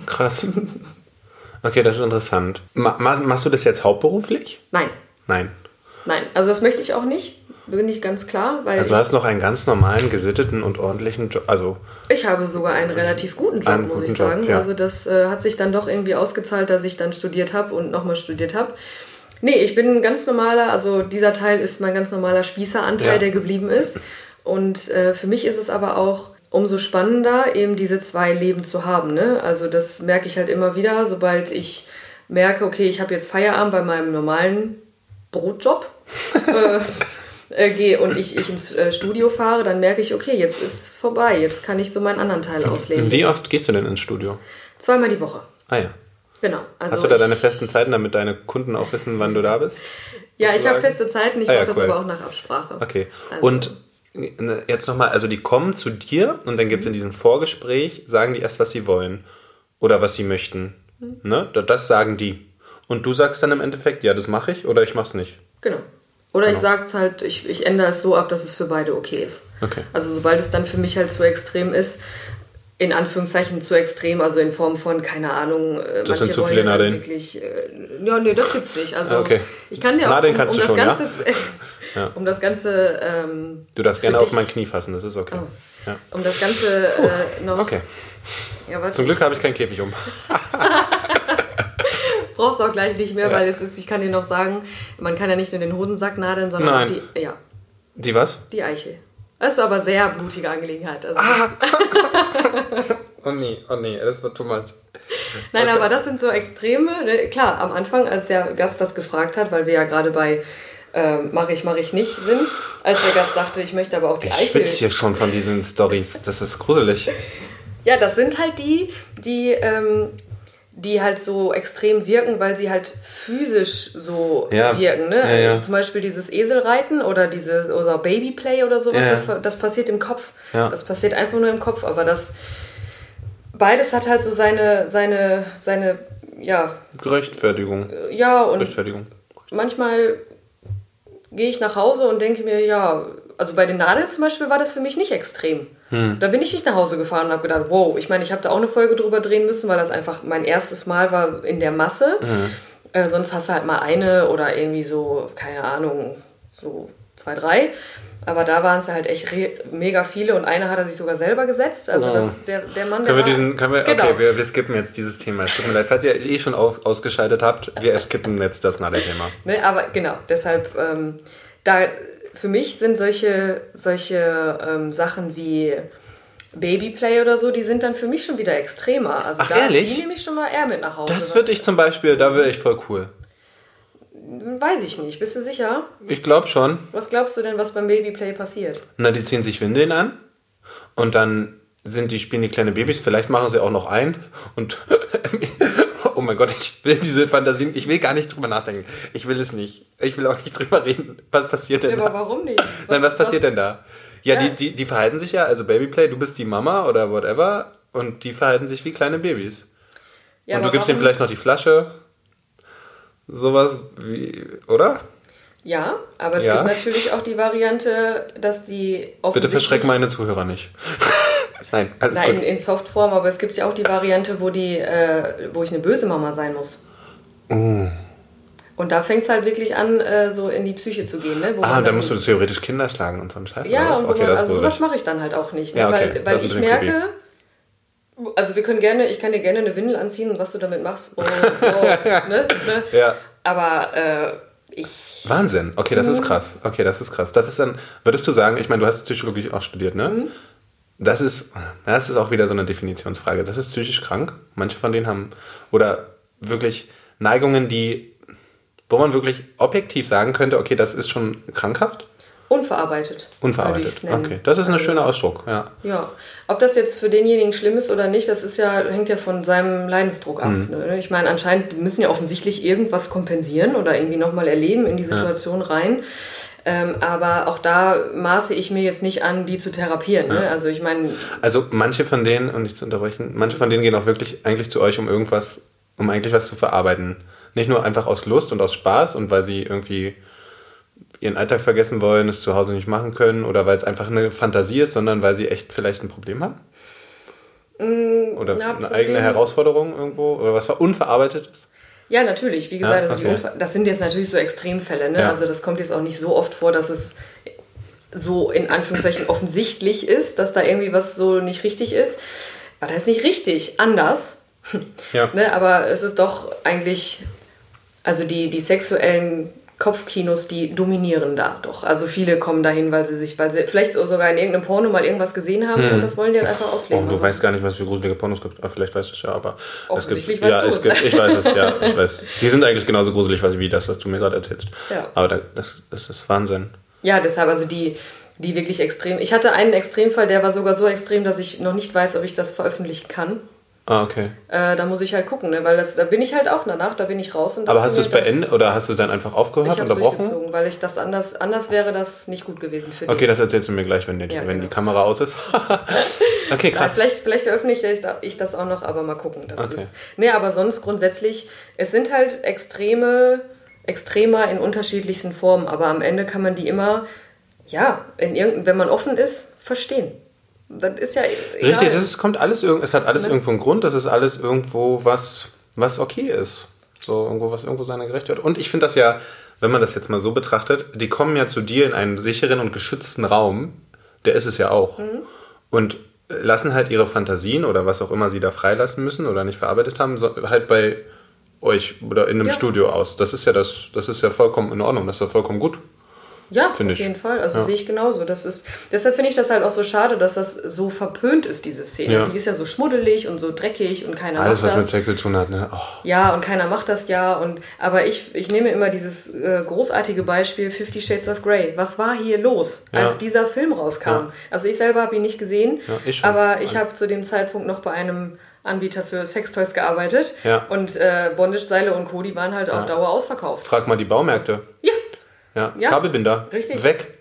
Speaker 1: Krass. Okay, das ist interessant. Ma- machst du das jetzt hauptberuflich?
Speaker 2: Nein.
Speaker 1: Nein.
Speaker 2: Nein. Also das möchte ich auch nicht. Bin ich ganz klar, weil
Speaker 1: Also du hast noch einen ganz normalen, gesitteten und ordentlichen Job. Also,
Speaker 2: Ich habe sogar einen relativ guten Job,
Speaker 1: Einen
Speaker 2: muss
Speaker 1: guten
Speaker 2: ich sagen.
Speaker 1: Job, ja.
Speaker 2: Also das äh, hat sich dann doch irgendwie ausgezahlt, dass ich dann studiert habe und nochmal studiert habe. Nee, ich bin ein ganz normaler, also dieser Teil ist mein ganz normaler Spießeranteil,
Speaker 1: Ja.
Speaker 2: der geblieben ist. Und äh, für mich ist es aber auch umso spannender, eben diese zwei Leben zu haben. Ne? Also das merke ich halt immer wieder, sobald ich merke, okay, ich habe jetzt Feierabend bei meinem normalen Brotjob. äh, äh, gehe und ich, ich ins äh, Studio fahre, dann merke ich, okay, jetzt ist vorbei, jetzt kann ich so meinen anderen Teil ausleben.
Speaker 1: wie oft gehst du denn ins Studio?
Speaker 2: Zweimal die Woche.
Speaker 1: Ah ja.
Speaker 2: Genau. Also
Speaker 1: Hast du da deine festen Zeiten, damit deine Kunden auch wissen, wann du da bist?
Speaker 2: Ja, ich habe feste Zeiten, ich
Speaker 1: Ah ja,
Speaker 2: mache das
Speaker 1: cool.
Speaker 2: aber auch nach Absprache.
Speaker 1: Okay.
Speaker 2: Also-
Speaker 1: Und ne, jetzt nochmal, also die kommen zu dir und dann gibt es in diesem Vorgespräch, sagen die erst, was sie wollen oder was sie möchten.
Speaker 2: Mhm.
Speaker 1: Ne? Da- Das sagen die. Und du sagst dann im Endeffekt, ja, das mache ich oder ich mach's nicht.
Speaker 2: Genau. Oder ich
Speaker 1: Genau.
Speaker 2: sage es halt, ich, ich ändere es so ab, dass es für beide okay ist.
Speaker 1: Okay.
Speaker 2: Also sobald es dann für mich halt zu extrem ist, in Anführungszeichen zu extrem, also in Form von, keine Ahnung, äh,
Speaker 1: Das sind zu viele
Speaker 2: dann
Speaker 1: Nadeln.
Speaker 2: Wirklich, äh, ja, nee, das gibt's nicht. Also
Speaker 1: okay.
Speaker 2: ich kann dir auch
Speaker 1: Nadeln
Speaker 2: um,
Speaker 1: kannst
Speaker 2: um
Speaker 1: du
Speaker 2: das
Speaker 1: schon?
Speaker 2: Ganze,
Speaker 1: Ja.
Speaker 2: um das Ganze, ähm,
Speaker 1: Du darfst gerne auf
Speaker 2: dich-
Speaker 1: mein Knie fassen, das ist okay.
Speaker 2: Oh.
Speaker 1: Ja.
Speaker 2: um das Ganze äh, noch.
Speaker 1: Okay.
Speaker 2: Ja,
Speaker 1: Zum Glück habe ich keinen Käfig um.
Speaker 2: brauchst du auch gleich nicht mehr,
Speaker 1: Ja.
Speaker 2: weil es ist, ich kann dir noch sagen, man kann ja nicht nur den Hodensack nadeln, sondern
Speaker 1: Nein.
Speaker 2: auch die, ja,
Speaker 1: Die was?
Speaker 2: die Eichel. Das ist aber sehr blutige Angelegenheit. Also,
Speaker 1: Ah. Oh nee, oh nee, das wird too much.
Speaker 2: Nein,
Speaker 1: okay.
Speaker 2: aber das sind so Extreme. ne? Klar, am Anfang, als der Gast das gefragt hat, weil wir ja gerade bei ähm, mache ich, mache ich nicht sind, als der Gast sagte, ich möchte aber auch die
Speaker 1: Ich
Speaker 2: Eichel.
Speaker 1: schwitze hier schon von diesen Stories. Das ist gruselig.
Speaker 2: Ja, das sind halt die, die, ähm, die halt so extrem wirken, weil sie halt physisch so
Speaker 1: Ja.
Speaker 2: wirken. Ne?
Speaker 1: Ja, ja.
Speaker 2: Zum Beispiel dieses Eselreiten oder diese oder Babyplay oder sowas,
Speaker 1: Ja, ja.
Speaker 2: Das, das passiert im Kopf.
Speaker 1: Ja.
Speaker 2: Das passiert einfach nur im Kopf, aber das beides hat halt so seine, seine, seine, ja,
Speaker 1: Rechtfertigung.
Speaker 2: ja, und
Speaker 1: Rechtfertigung.
Speaker 2: manchmal gehe ich nach Hause und denke mir, ja, also bei den Nadeln zum Beispiel war das für mich nicht extrem.
Speaker 1: Hm.
Speaker 2: Da bin ich nicht nach Hause gefahren und habe gedacht, wow, ich meine, ich habe da auch eine Folge drüber drehen müssen, weil das einfach mein erstes Mal war in der Masse.
Speaker 1: Hm.
Speaker 2: Äh, sonst hast du halt mal eine oder irgendwie so, keine Ahnung, so zwei, drei. Aber da waren es halt echt mega viele und eine hat er sich sogar selber gesetzt. Also
Speaker 1: Oh.
Speaker 2: das, der, der Mann, der
Speaker 1: Können wir
Speaker 2: war,
Speaker 1: diesen, können wir,
Speaker 2: genau.
Speaker 1: okay, wir, wir skippen jetzt dieses Thema. Es tut mir leid, falls ihr eh schon auf, ausgeschaltet habt, wir skippen jetzt das Nadelthema.
Speaker 2: Ne, aber genau, deshalb, ähm, da für mich sind solche, solche ähm, Sachen wie Babyplay oder so, die sind dann für mich schon wieder extremer. Also
Speaker 1: Ach,
Speaker 2: da,
Speaker 1: ehrlich?
Speaker 2: die nehme ich schon mal eher mit nach Hause.
Speaker 1: Das würde ich zum Beispiel, da wäre ich voll cool.
Speaker 2: Weiß ich nicht. Bist du sicher?
Speaker 1: Ich glaube schon.
Speaker 2: Was glaubst du denn, was beim Babyplay passiert?
Speaker 1: Na, die ziehen sich Windeln an und dann sind die, spielen die kleine Babys, vielleicht machen sie auch noch ein und mein Gott, ich will diese Fantasien, ich will gar nicht drüber nachdenken. Ich will es nicht. Ich will auch nicht drüber reden. Was passiert denn
Speaker 2: aber
Speaker 1: da?
Speaker 2: warum nicht?
Speaker 1: Nein, was passiert denn da? Ja,
Speaker 2: Ja.
Speaker 1: Die, die, die verhalten sich ja, also Babyplay, du bist die Mama oder whatever und die verhalten sich wie kleine Babys.
Speaker 2: Ja,
Speaker 1: und du
Speaker 2: aber
Speaker 1: gibst ihnen vielleicht noch die Flasche. Sowas wie, oder?
Speaker 2: Ja, aber es
Speaker 1: Ja.
Speaker 2: gibt natürlich auch die Variante, dass die
Speaker 1: Bitte verschreck meine Zuhörer nicht. Nein, alles
Speaker 2: Nein, in,
Speaker 1: gut.
Speaker 2: in Softform, aber es gibt ja auch die Variante, wo, die, äh, wo ich eine böse Mama sein muss.
Speaker 1: Oh.
Speaker 2: Und da fängt es halt wirklich an, äh, so in die Psyche zu gehen. Ne? Wo
Speaker 1: Ah, da
Speaker 2: dann-
Speaker 1: musst du theoretisch Kinder schlagen und so einen Scheiß.
Speaker 2: Ja, und
Speaker 1: okay,
Speaker 2: man, also sowas mache ich dann halt auch nicht. Ne?
Speaker 1: Ja, okay,
Speaker 2: Weil, weil ich merke, also wir können gerne, ich kann dir gerne eine Windel anziehen und was du damit machst, oh, oh, ne?
Speaker 1: Ja,
Speaker 2: Aber äh, Ich.
Speaker 1: Wahnsinn. Okay, das ist krass. Okay, das ist krass. Das ist dann, würdest du sagen, ich meine, du hast Psychologie auch studiert, ne? Das ist, das ist auch wieder so eine Definitionsfrage. Das ist psychisch krank. Manche von denen haben, oder wirklich Neigungen, die, wo man wirklich objektiv sagen könnte, okay, das ist schon krankhaft.
Speaker 2: Unverarbeitet.
Speaker 1: Unverarbeitet. Okay, das ist ein
Speaker 2: Also,
Speaker 1: schöner Ausdruck, ja.
Speaker 2: Ja, ob das jetzt für denjenigen schlimm ist oder nicht, das ist ja, hängt ja von seinem Leidensdruck ab.
Speaker 1: Mhm.
Speaker 2: Ne? Ich meine, anscheinend müssen ja offensichtlich irgendwas kompensieren oder irgendwie nochmal erleben in die Situation rein. Ähm, aber auch da maße ich mir jetzt nicht an, die zu therapieren. Ne? Also ich meine,
Speaker 1: Also manche von denen, und nicht zu unterbrechen, manche von denen gehen auch wirklich eigentlich zu euch, um irgendwas, um eigentlich was zu verarbeiten. Nicht nur einfach aus Lust und aus Spaß und weil sie irgendwie ihren Alltag vergessen wollen, es zu Hause nicht machen können oder weil es einfach eine Fantasie ist, sondern weil sie echt vielleicht ein Problem haben? Oder
Speaker 2: Mm, na,
Speaker 1: eine
Speaker 2: Problem-
Speaker 1: eigene Herausforderung irgendwo? Oder was war unverarbeitet ist?
Speaker 2: Ja, natürlich. Wie gesagt,
Speaker 1: Ja,
Speaker 2: also die
Speaker 1: okay.
Speaker 2: Das sind jetzt natürlich so Extremfälle. Ne?
Speaker 1: Ja.
Speaker 2: Also das kommt jetzt auch nicht so oft vor, dass es so in Anführungszeichen offensichtlich ist, dass da irgendwie was so nicht richtig ist. Aber das ist nicht richtig, anders.
Speaker 1: Ja.
Speaker 2: Ne? Aber es ist doch eigentlich, also die, die sexuellen Kopfkinos, die dominieren da doch. Also viele kommen dahin, weil sie sich, weil sie vielleicht sogar in irgendeinem Porno mal irgendwas gesehen haben und das wollen die dann einfach
Speaker 1: Oh,
Speaker 2: ausleben.
Speaker 1: du
Speaker 2: Also
Speaker 1: weißt gar nicht, was für gruselige Pornos gibt. Vielleicht weißt du es ja, aber es gibt,
Speaker 2: Offensichtlich
Speaker 1: ja, es gibt, ich weiß es, ja, ich weiß. Die sind eigentlich genauso gruselig wie das, was du mir gerade erzählst.
Speaker 2: Ja.
Speaker 1: Aber da, das, das ist Wahnsinn.
Speaker 2: Ja, deshalb, also die, die wirklich extrem. Ich hatte einen Extremfall, der war sogar so extrem, dass ich noch nicht weiß, ob ich das veröffentlichen kann.
Speaker 1: Ah, okay.
Speaker 2: Äh, da muss ich halt gucken, ne? weil das, da bin ich halt auch danach, da bin ich raus. Und
Speaker 1: Aber hast du es beendet oder hast du dann einfach
Speaker 2: Ich
Speaker 1: aufgehört,
Speaker 2: habe
Speaker 1: unterbrochen?
Speaker 2: durchgezogen, weil ich das anders, anders wäre das nicht gut gewesen für die.
Speaker 1: Okay, das erzählst du mir gleich, wenn, die,
Speaker 2: Ja,
Speaker 1: wenn die
Speaker 2: genau.
Speaker 1: Kamera aus ist. okay, krass.
Speaker 2: vielleicht, vielleicht veröffentliche ich das- ich das auch noch, aber mal gucken. Das
Speaker 1: Okay.
Speaker 2: ist, nee, aber sonst grundsätzlich, es sind halt extreme, extremer in unterschiedlichsten Formen, aber am Ende kann man die immer, ja, in irgendein, wenn man offen ist, verstehen. Das ist ja egal.
Speaker 1: Richtig, es kommt alles es hat alles
Speaker 2: Ne?
Speaker 1: irgendwo einen Grund, das ist alles irgendwo was, was okay ist. So irgendwo, was irgendwo seiner gerecht wird. Und ich finde das ja, wenn man das jetzt mal so betrachtet, die kommen ja zu dir in einen sicheren und geschützten Raum, der ist es ja auch.
Speaker 2: Mhm.
Speaker 1: Und lassen halt ihre Fantasien oder was auch immer sie da freilassen müssen oder nicht verarbeitet haben, halt bei euch oder in einem
Speaker 2: Ja.
Speaker 1: Studio aus. Das ist ja das, das ist ja vollkommen in Ordnung, das ist ja vollkommen gut.
Speaker 2: Ja, auf
Speaker 1: ich.
Speaker 2: jeden Fall. Also
Speaker 1: Ja.
Speaker 2: sehe ich genauso. Das ist, deshalb finde ich das halt auch so schade, dass das so verpönt ist, diese Szene.
Speaker 1: Ja.
Speaker 2: Die ist ja so schmuddelig und so dreckig und keiner
Speaker 1: Alles, was
Speaker 2: macht
Speaker 1: mit
Speaker 2: das.
Speaker 1: Sex zu tun hat, ne? Oh.
Speaker 2: Ja, und keiner macht das ja. Und, aber ich, ich nehme immer dieses äh, großartige Beispiel Fifty Shades of Grey. Was war hier los,
Speaker 1: Ja.
Speaker 2: als dieser Film rauskam?
Speaker 1: Ja.
Speaker 2: Also ich selber habe ihn nicht gesehen,
Speaker 1: ich
Speaker 2: aber ich habe zu dem Zeitpunkt noch bei einem Anbieter für Sextoys gearbeitet.
Speaker 1: Ja.
Speaker 2: Und äh, Bondage-Seile und Co., die waren halt auf Dauer ausverkauft.
Speaker 1: Frag mal die Baumärkte.
Speaker 2: Ja,
Speaker 1: Ja,
Speaker 2: Ja.
Speaker 1: Kabelbinder.
Speaker 2: Richtig.
Speaker 1: Weg.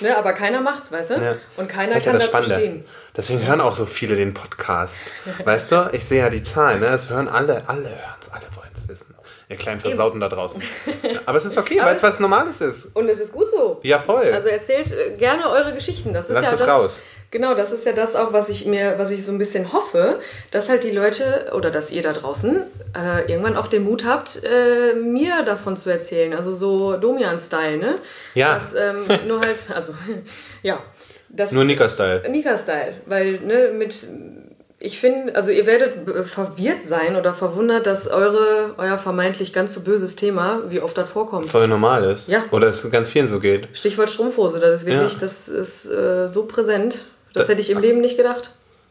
Speaker 2: ne, aber keiner macht's, weißt du?
Speaker 1: Ja.
Speaker 2: Und keiner
Speaker 1: Das ist ja
Speaker 2: kann
Speaker 1: das
Speaker 2: dazu
Speaker 1: Spannende.
Speaker 2: stehen.
Speaker 1: Deswegen hören auch so viele den Podcast. Weißt du, ich sehe ja die Zahlen, ne? Es hören alle, alle hören es, alle wollen es wissen. Ihr kleinen Versauten da draußen. Aber es ist okay, weil es
Speaker 2: es-
Speaker 1: was Normales ist.
Speaker 2: Und es ist gut so.
Speaker 1: Ja, voll.
Speaker 2: Also erzählt äh, gerne eure Geschichten. Das ist
Speaker 1: Lasst
Speaker 2: ja
Speaker 1: es
Speaker 2: das,
Speaker 1: raus.
Speaker 2: Genau, das ist ja das auch, was ich mir, was ich so ein bisschen hoffe, dass halt die Leute oder dass ihr da draußen äh, irgendwann auch den Mut habt, äh, mir davon zu erzählen. Also so Domian-Style, ne?
Speaker 1: Ja.
Speaker 2: Das, ähm, nur halt, also, ja. Das,
Speaker 1: Nur Nika-Style.
Speaker 2: Nika-Style, weil, ne, mit. Ich finde, also ihr werdet äh, verwirrt sein oder verwundert, dass eure, euer vermeintlich ganz so böses Thema, wie oft das vorkommt.
Speaker 1: Voll normal ist.
Speaker 2: Ja.
Speaker 1: Oder es ganz vielen so geht.
Speaker 2: Stichwort Strumpfhose, das ist wirklich,
Speaker 1: Ja.
Speaker 2: das ist äh, so präsent. Das
Speaker 1: Da-
Speaker 2: hätte ich im Leben nicht gedacht.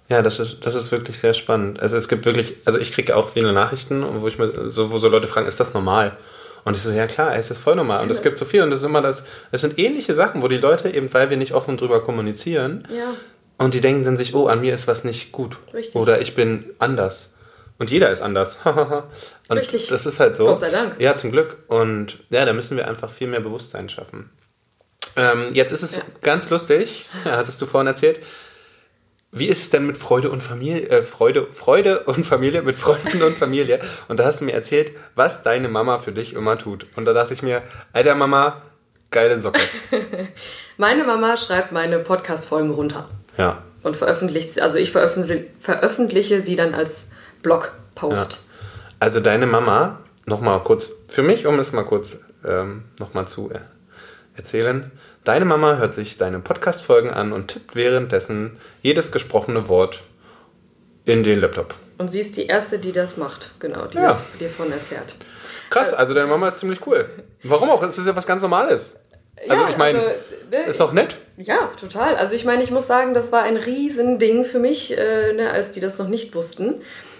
Speaker 1: Ja, das ist, das ist wirklich sehr spannend. Also es gibt wirklich, also ich kriege auch viele Nachrichten, wo ich mir, so, wo so Leute fragen, ist das normal? Und ich so, ja klar, es ist voll normal. Und es gibt so viel und es ist immer das, es sind ähnliche Sachen, wo die Leute eben, weil wir nicht offen drüber kommunizieren,
Speaker 2: Ja.
Speaker 1: Und die denken dann sich, oh, an mir ist was nicht gut.
Speaker 2: Richtig.
Speaker 1: Oder ich bin anders. Und jeder ist anders.
Speaker 2: Richtig.
Speaker 1: das ist halt so.
Speaker 2: Gott sei Dank.
Speaker 1: Ja, zum Glück. Und ja, da müssen wir einfach viel mehr Bewusstsein schaffen. Ähm, jetzt ist es
Speaker 2: Ja.
Speaker 1: ganz lustig, hattest du vorhin erzählt. Wie ist es denn mit Freude und Familie, äh, Freude, Freude und Familie, mit Freunden und Familie? Und da hast du mir erzählt, was deine Mama für dich immer tut. Und da dachte ich mir, alter Mama, geile Socke.
Speaker 2: Meine Mama schreibt meine Podcast-Folgen runter
Speaker 1: Ja.
Speaker 2: und veröffentlicht sie. Also ich veröffentliche, veröffentliche sie dann als Blogpost.
Speaker 1: Also deine Mama, nochmal kurz für mich, um es mal kurz ähm, nochmal zu äh, erzählen. Deine Mama hört sich deine Podcast-Folgen an und tippt währenddessen jedes gesprochene Wort in den Laptop.
Speaker 2: Und sie ist die Erste, die das macht, genau, die
Speaker 1: Ja.
Speaker 2: davon erfährt.
Speaker 1: Krass, also deine Mama ist ziemlich cool. Warum auch? Es ist ja was ganz Normales. Also
Speaker 2: Ja,
Speaker 1: ich meine,
Speaker 2: also, ne,
Speaker 1: ist doch nett.
Speaker 2: Ja, total. Also ich meine, ich muss sagen, das war ein Riesending für mich, äh, ne, als die das noch nicht wussten.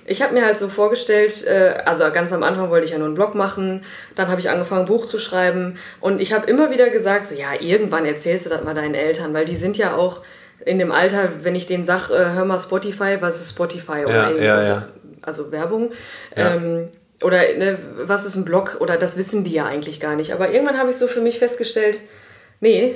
Speaker 2: Ich habe mir halt so vorgestellt, äh, also ganz am Anfang wollte ich ja nur einen Blog machen, dann habe ich angefangen, Buch zu schreiben und ich habe immer wieder gesagt, so ja, irgendwann erzählst du das mal deinen Eltern, weil die sind ja auch in dem Alter, wenn ich denen sage, äh, hör mal Spotify, was ist Spotify? Oder
Speaker 1: Ja, ja, ja.
Speaker 2: Also Werbung.
Speaker 1: Ja.
Speaker 2: Ähm, oder ne, was ist ein Blog? Oder das wissen die ja eigentlich gar nicht. Aber irgendwann habe ich so für mich festgestellt, nee,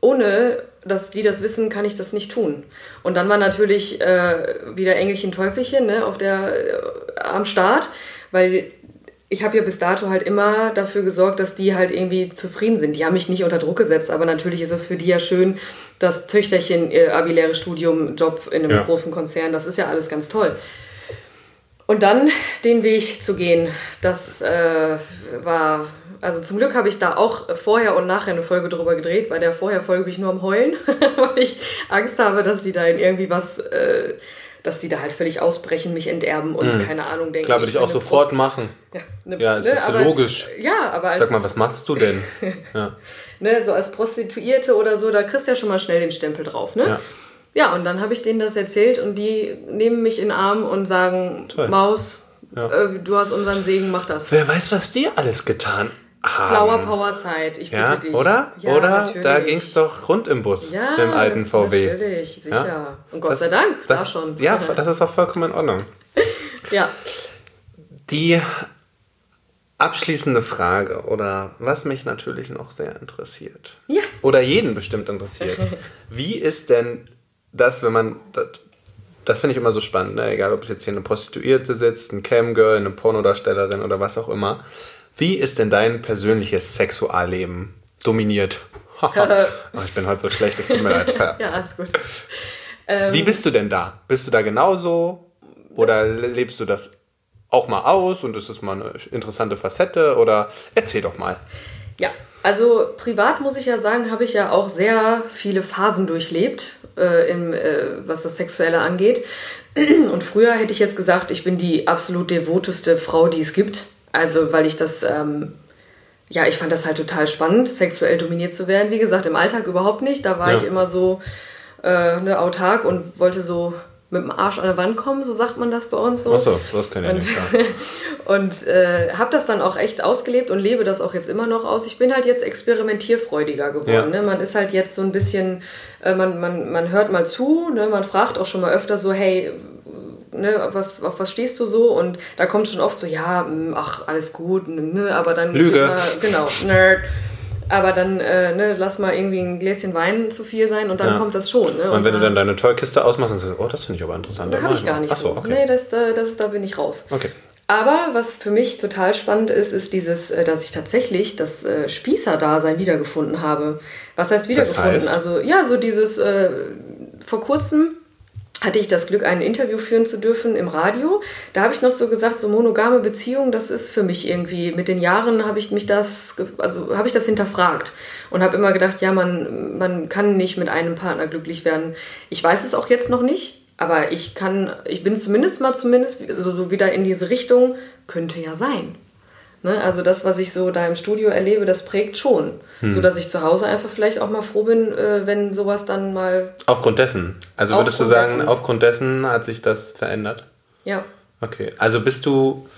Speaker 2: ohne dass die das wissen, kann ich das nicht tun. Und dann war natürlich äh, wieder Engelchen Teufelchen ne, auf der, äh, am Start, weil ich habe ja bis dato halt immer dafür gesorgt, dass die halt irgendwie zufrieden sind. Die haben mich nicht unter Druck gesetzt, aber natürlich ist es für die ja schön, dass Töchterchen ihr abiläre Studium, Job in einem
Speaker 1: Ja.
Speaker 2: großen Konzern, das ist ja alles ganz toll. Und dann den Weg zu gehen, das äh, war, also zum Glück habe ich da auch vorher und nachher eine Folge drüber gedreht. Bei der Vorher-Folge bin ich nur am Heulen, weil ich Angst habe, dass die da in irgendwie was, äh, dass die da halt völlig ausbrechen, mich enterben und keine Ahnung denken.
Speaker 1: Klar, würde ich
Speaker 2: bin
Speaker 1: auch sofort
Speaker 2: Prost-
Speaker 1: machen.
Speaker 2: Ja, ne,
Speaker 1: Ja, es
Speaker 2: ne,
Speaker 1: ist so
Speaker 2: aber-
Speaker 1: logisch.
Speaker 2: Ja, aber als,
Speaker 1: Sag mal, was machst du denn? Ja.
Speaker 2: ne, so als Prostituierte oder so, da kriegst du ja schon mal schnell den Stempel drauf, ne?
Speaker 1: Ja.
Speaker 2: Ja, und dann habe ich denen das erzählt und die nehmen mich in den Arm und sagen,
Speaker 1: Toll.
Speaker 2: Maus,
Speaker 1: Ja.
Speaker 2: äh, du hast unseren Segen, mach das.
Speaker 1: Wer weiß, was die alles getan haben.
Speaker 2: Flower Power Zeit, ich bitte
Speaker 1: Ja,
Speaker 2: dich.
Speaker 1: oder?
Speaker 2: Ja,
Speaker 1: oder?
Speaker 2: natürlich.
Speaker 1: Da ging es doch rund im Bus,
Speaker 2: ja,
Speaker 1: im alten VW.
Speaker 2: Natürlich, sicher.
Speaker 1: Ja?
Speaker 2: Und Gott
Speaker 1: Das-
Speaker 2: sei Dank,
Speaker 1: das,
Speaker 2: da schon.
Speaker 1: Ja, das ist auch vollkommen in Ordnung.
Speaker 2: ja.
Speaker 1: Die abschließende Frage oder was mich natürlich noch sehr interessiert
Speaker 2: Ja.
Speaker 1: oder jeden bestimmt interessiert, wie ist denn das, wenn man das, das finde ich immer so spannend, ne? egal ob es jetzt hier eine Prostituierte sitzt, ein Camgirl, eine Pornodarstellerin oder was auch immer. Wie ist denn dein persönliches Sexualleben dominiert? oh, ich bin heute so schlecht, es tut mir leid. Ja.
Speaker 2: ja, alles gut.
Speaker 1: Wie bist du denn da? Bist du da genauso? Oder lebst du das auch mal aus und ist es mal eine interessante Facette? Oder erzähl doch mal.
Speaker 2: Ja, also privat muss ich ja sagen, habe ich ja auch sehr viele Phasen durchlebt, äh, im, äh, was das Sexuelle angeht. Und früher hätte ich jetzt gesagt, ich bin die absolut devoteste Frau, die es gibt. Also, weil ich das, ähm, ja, ich fand das halt total spannend, sexuell dominiert zu werden. Wie gesagt, im Alltag überhaupt nicht. Da war
Speaker 1: Ja.
Speaker 2: ich immer so äh, ne, autark und wollte so mit dem Arsch an der Wand kommen, so sagt man das bei uns so.
Speaker 1: Achso, das kann ich
Speaker 2: Und,
Speaker 1: nicht sagen.
Speaker 2: und äh, habe das dann auch echt ausgelebt und lebe das auch jetzt immer noch aus. Ich bin halt jetzt experimentierfreudiger geworden.
Speaker 1: Ja.
Speaker 2: Ne? Man ist halt jetzt so ein bisschen, äh, man, man, man hört mal zu, ne? man fragt auch schon mal öfter so, hey, ne, auf was, auf was stehst du so? Und da kommt schon oft so, ja, mh, ach, alles gut, ne, aber dann...
Speaker 1: Lüge.
Speaker 2: Mal, genau, Nerd. Aber dann äh, ne, lass mal irgendwie ein Gläschen Wein zu viel sein und dann
Speaker 1: Ja.
Speaker 2: kommt das schon. Ne?
Speaker 1: Und wenn du dann deine Toykiste ausmachst, dann sagst oh, das finde ich aber interessant.
Speaker 2: Da habe ich gar nicht
Speaker 1: Achso,
Speaker 2: so.
Speaker 1: okay.
Speaker 2: Nee, das, da- das, da bin ich raus.
Speaker 1: Okay.
Speaker 2: Aber was für mich total spannend ist, ist dieses, äh, dass ich tatsächlich das äh, Spießer-Dasein wiedergefunden habe. Was heißt wiedergefunden?
Speaker 1: heißt?
Speaker 2: Also ja, so dieses, äh, vor kurzem hatte ich das Glück, ein Interview führen zu dürfen im Radio. Da habe ich noch so gesagt, so monogame Beziehung, das ist für mich irgendwie, mit den Jahren habe ich mich das, also habe ich das hinterfragt und habe immer gedacht, ja, man, man kann nicht mit einem Partner glücklich werden. Ich weiß es auch jetzt noch nicht, aber ich kann, ich bin zumindest mal zumindest so, so wieder in diese Richtung, könnte ja sein. Ne? Also das, was ich so da im Studio erlebe, das prägt schon. So dass ich zu Hause einfach vielleicht auch mal froh bin, äh, wenn sowas dann mal,
Speaker 1: Aufgrund dessen. Also würdest du sagen,
Speaker 2: dessen.
Speaker 1: aufgrund dessen hat sich das verändert?
Speaker 2: ja.
Speaker 1: Okay. Also bist du,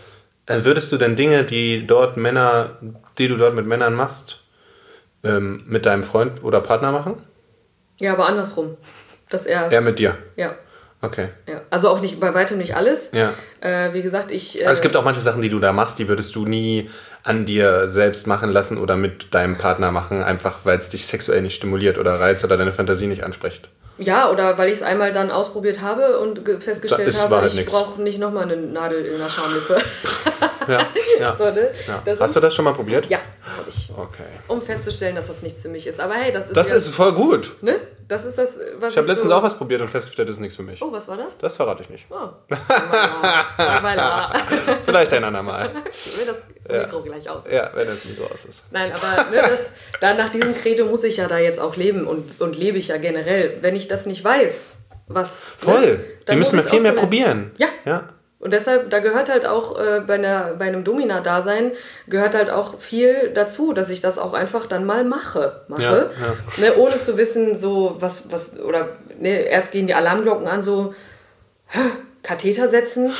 Speaker 1: äh, würdest du denn Dinge, die dort Männer, die du dort mit Männern machst, ähm, mit deinem Freund oder Partner machen?
Speaker 2: Ja, aber andersrum. Dass er,
Speaker 1: Er mit dir.
Speaker 2: ja,
Speaker 1: Okay.
Speaker 2: ja. Also auch nicht, bei weitem nicht alles.
Speaker 1: Ja.
Speaker 2: Äh, wie gesagt, ich. Äh,
Speaker 1: Also es gibt auch manche Sachen, die du da machst, die würdest du nie an dir selbst machen lassen oder mit deinem Partner machen, einfach weil es dich sexuell nicht stimuliert oder reizt oder deine Fantasie nicht anspricht.
Speaker 2: Ja, oder weil ich es einmal dann ausprobiert habe und ge- festgestellt
Speaker 1: Das
Speaker 2: habe,
Speaker 1: halt
Speaker 2: ich brauche nicht nochmal eine Nadel in der Schamlippe.
Speaker 1: Ja, ja.
Speaker 2: so, ne?
Speaker 1: ja.
Speaker 2: Das
Speaker 1: Hast du das schon mal probiert?
Speaker 2: Ja, habe ich.
Speaker 1: Okay.
Speaker 2: Um festzustellen, dass das nichts für mich ist. Aber hey, das ist.
Speaker 1: Das
Speaker 2: ja,
Speaker 1: ist voll gut.
Speaker 2: Ne? Das ist das, was
Speaker 1: Ich habe letztens
Speaker 2: so,
Speaker 1: auch was probiert und festgestellt, das ist nichts für mich.
Speaker 2: Oh, was war das?
Speaker 1: Das verrate ich nicht.
Speaker 2: Oh.
Speaker 1: Vielleicht ein andermal.
Speaker 2: Ich das Mikro gleich aus.
Speaker 1: Ja, wenn das Mikro aus ist.
Speaker 2: Nein, aber ne, das, dann nach diesem Credo muss ich ja da jetzt auch leben und, und lebe ich ja generell. Wenn ich das nicht weiß, was.
Speaker 1: Voll.
Speaker 2: Ne, dann
Speaker 1: müssen wir viel mehr probieren.
Speaker 2: Ja.
Speaker 1: Ja.
Speaker 2: Und deshalb, da gehört halt auch äh, bei, einer, bei einem Domina-Dasein, gehört halt auch viel dazu, dass ich das auch einfach dann mal mache. mache
Speaker 1: Ja, ja.
Speaker 2: Ne, ohne zu wissen, so was, was, oder ne, erst gehen die Alarmglocken an, so Katheter setzen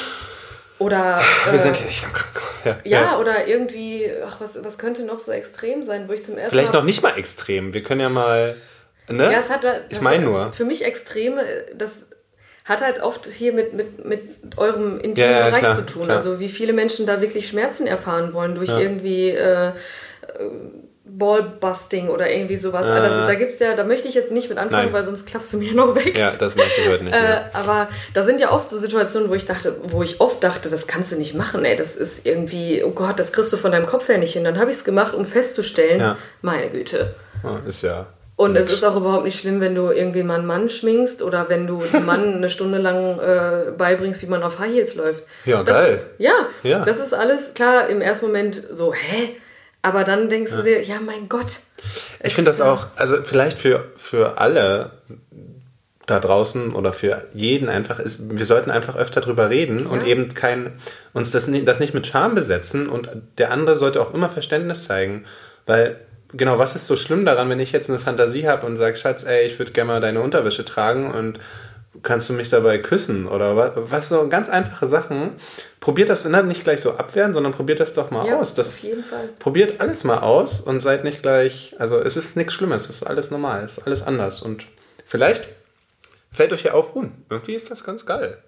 Speaker 2: oder
Speaker 1: Wir
Speaker 2: äh,
Speaker 1: sind hier nicht im Krankenhaus. Ja,
Speaker 2: ja, oder irgendwie, ach, was, was könnte noch so extrem sein, wo ich zum ersten
Speaker 1: Vielleicht noch nicht mal extrem. Wir können ja mal. Ne?
Speaker 2: Ja, es hat
Speaker 1: ich meine nur.
Speaker 2: Für mich Extreme, das hat halt oft hier mit, mit, mit eurem intimen
Speaker 1: Ja, ja,
Speaker 2: Bereich
Speaker 1: klar,
Speaker 2: zu tun.
Speaker 1: klar.
Speaker 2: Also wie viele Menschen da wirklich Schmerzen erfahren wollen durch
Speaker 1: Ja.
Speaker 2: irgendwie äh, äh, Ballbusting oder irgendwie sowas.
Speaker 1: Ah.
Speaker 2: Also da gibt's ja, da möchte ich jetzt nicht mit anfangen,
Speaker 1: Nein.
Speaker 2: weil sonst klappst du mir noch weg.
Speaker 1: Ja, das möchte ich heute nicht.
Speaker 2: Äh, aber da sind ja oft so Situationen, wo ich dachte, wo ich oft dachte, das kannst du nicht machen, ey, das ist irgendwie, oh Gott, das kriegst du von deinem Kopf her nicht hin. Dann habe ich es gemacht, um festzustellen,
Speaker 1: Ja.
Speaker 2: meine Güte.
Speaker 1: Ja, ist ja.
Speaker 2: Und es
Speaker 1: nix.
Speaker 2: ist auch überhaupt nicht schlimm, wenn du irgendwie mal einen Mann schminkst oder wenn du einem Mann eine Stunde lang äh, beibringst, wie man auf High Heels läuft.
Speaker 1: Ja,
Speaker 2: das
Speaker 1: geil.
Speaker 2: Ist, ja,
Speaker 1: Ja.
Speaker 2: das ist alles klar im ersten Moment so, hä? Aber dann denkst du dir, ja, mein Gott.
Speaker 1: Ich finde das auch, also vielleicht für, für alle da draußen oder für jeden einfach ist, wir sollten einfach öfter drüber reden und
Speaker 2: Ja.
Speaker 1: eben kein, uns das, das nicht mit Scham besetzen und der andere sollte auch immer Verständnis zeigen, weil genau, was ist so schlimm daran, wenn ich jetzt eine Fantasie habe und sage, Schatz, ey, ich würde gerne mal deine Unterwäsche tragen und kannst du mich dabei küssen oder was, was so ganz einfache Sachen. Probiert das ne, nicht gleich so abwehren, sondern probiert das doch mal
Speaker 2: Ja,
Speaker 1: aus. Das,
Speaker 2: auf jeden Fall.
Speaker 1: Probiert alles mal aus und seid nicht gleich, also es ist nichts Schlimmes, es ist alles normal, es ist alles anders und vielleicht fällt euch ja auf, hm, irgendwie ist das ganz geil.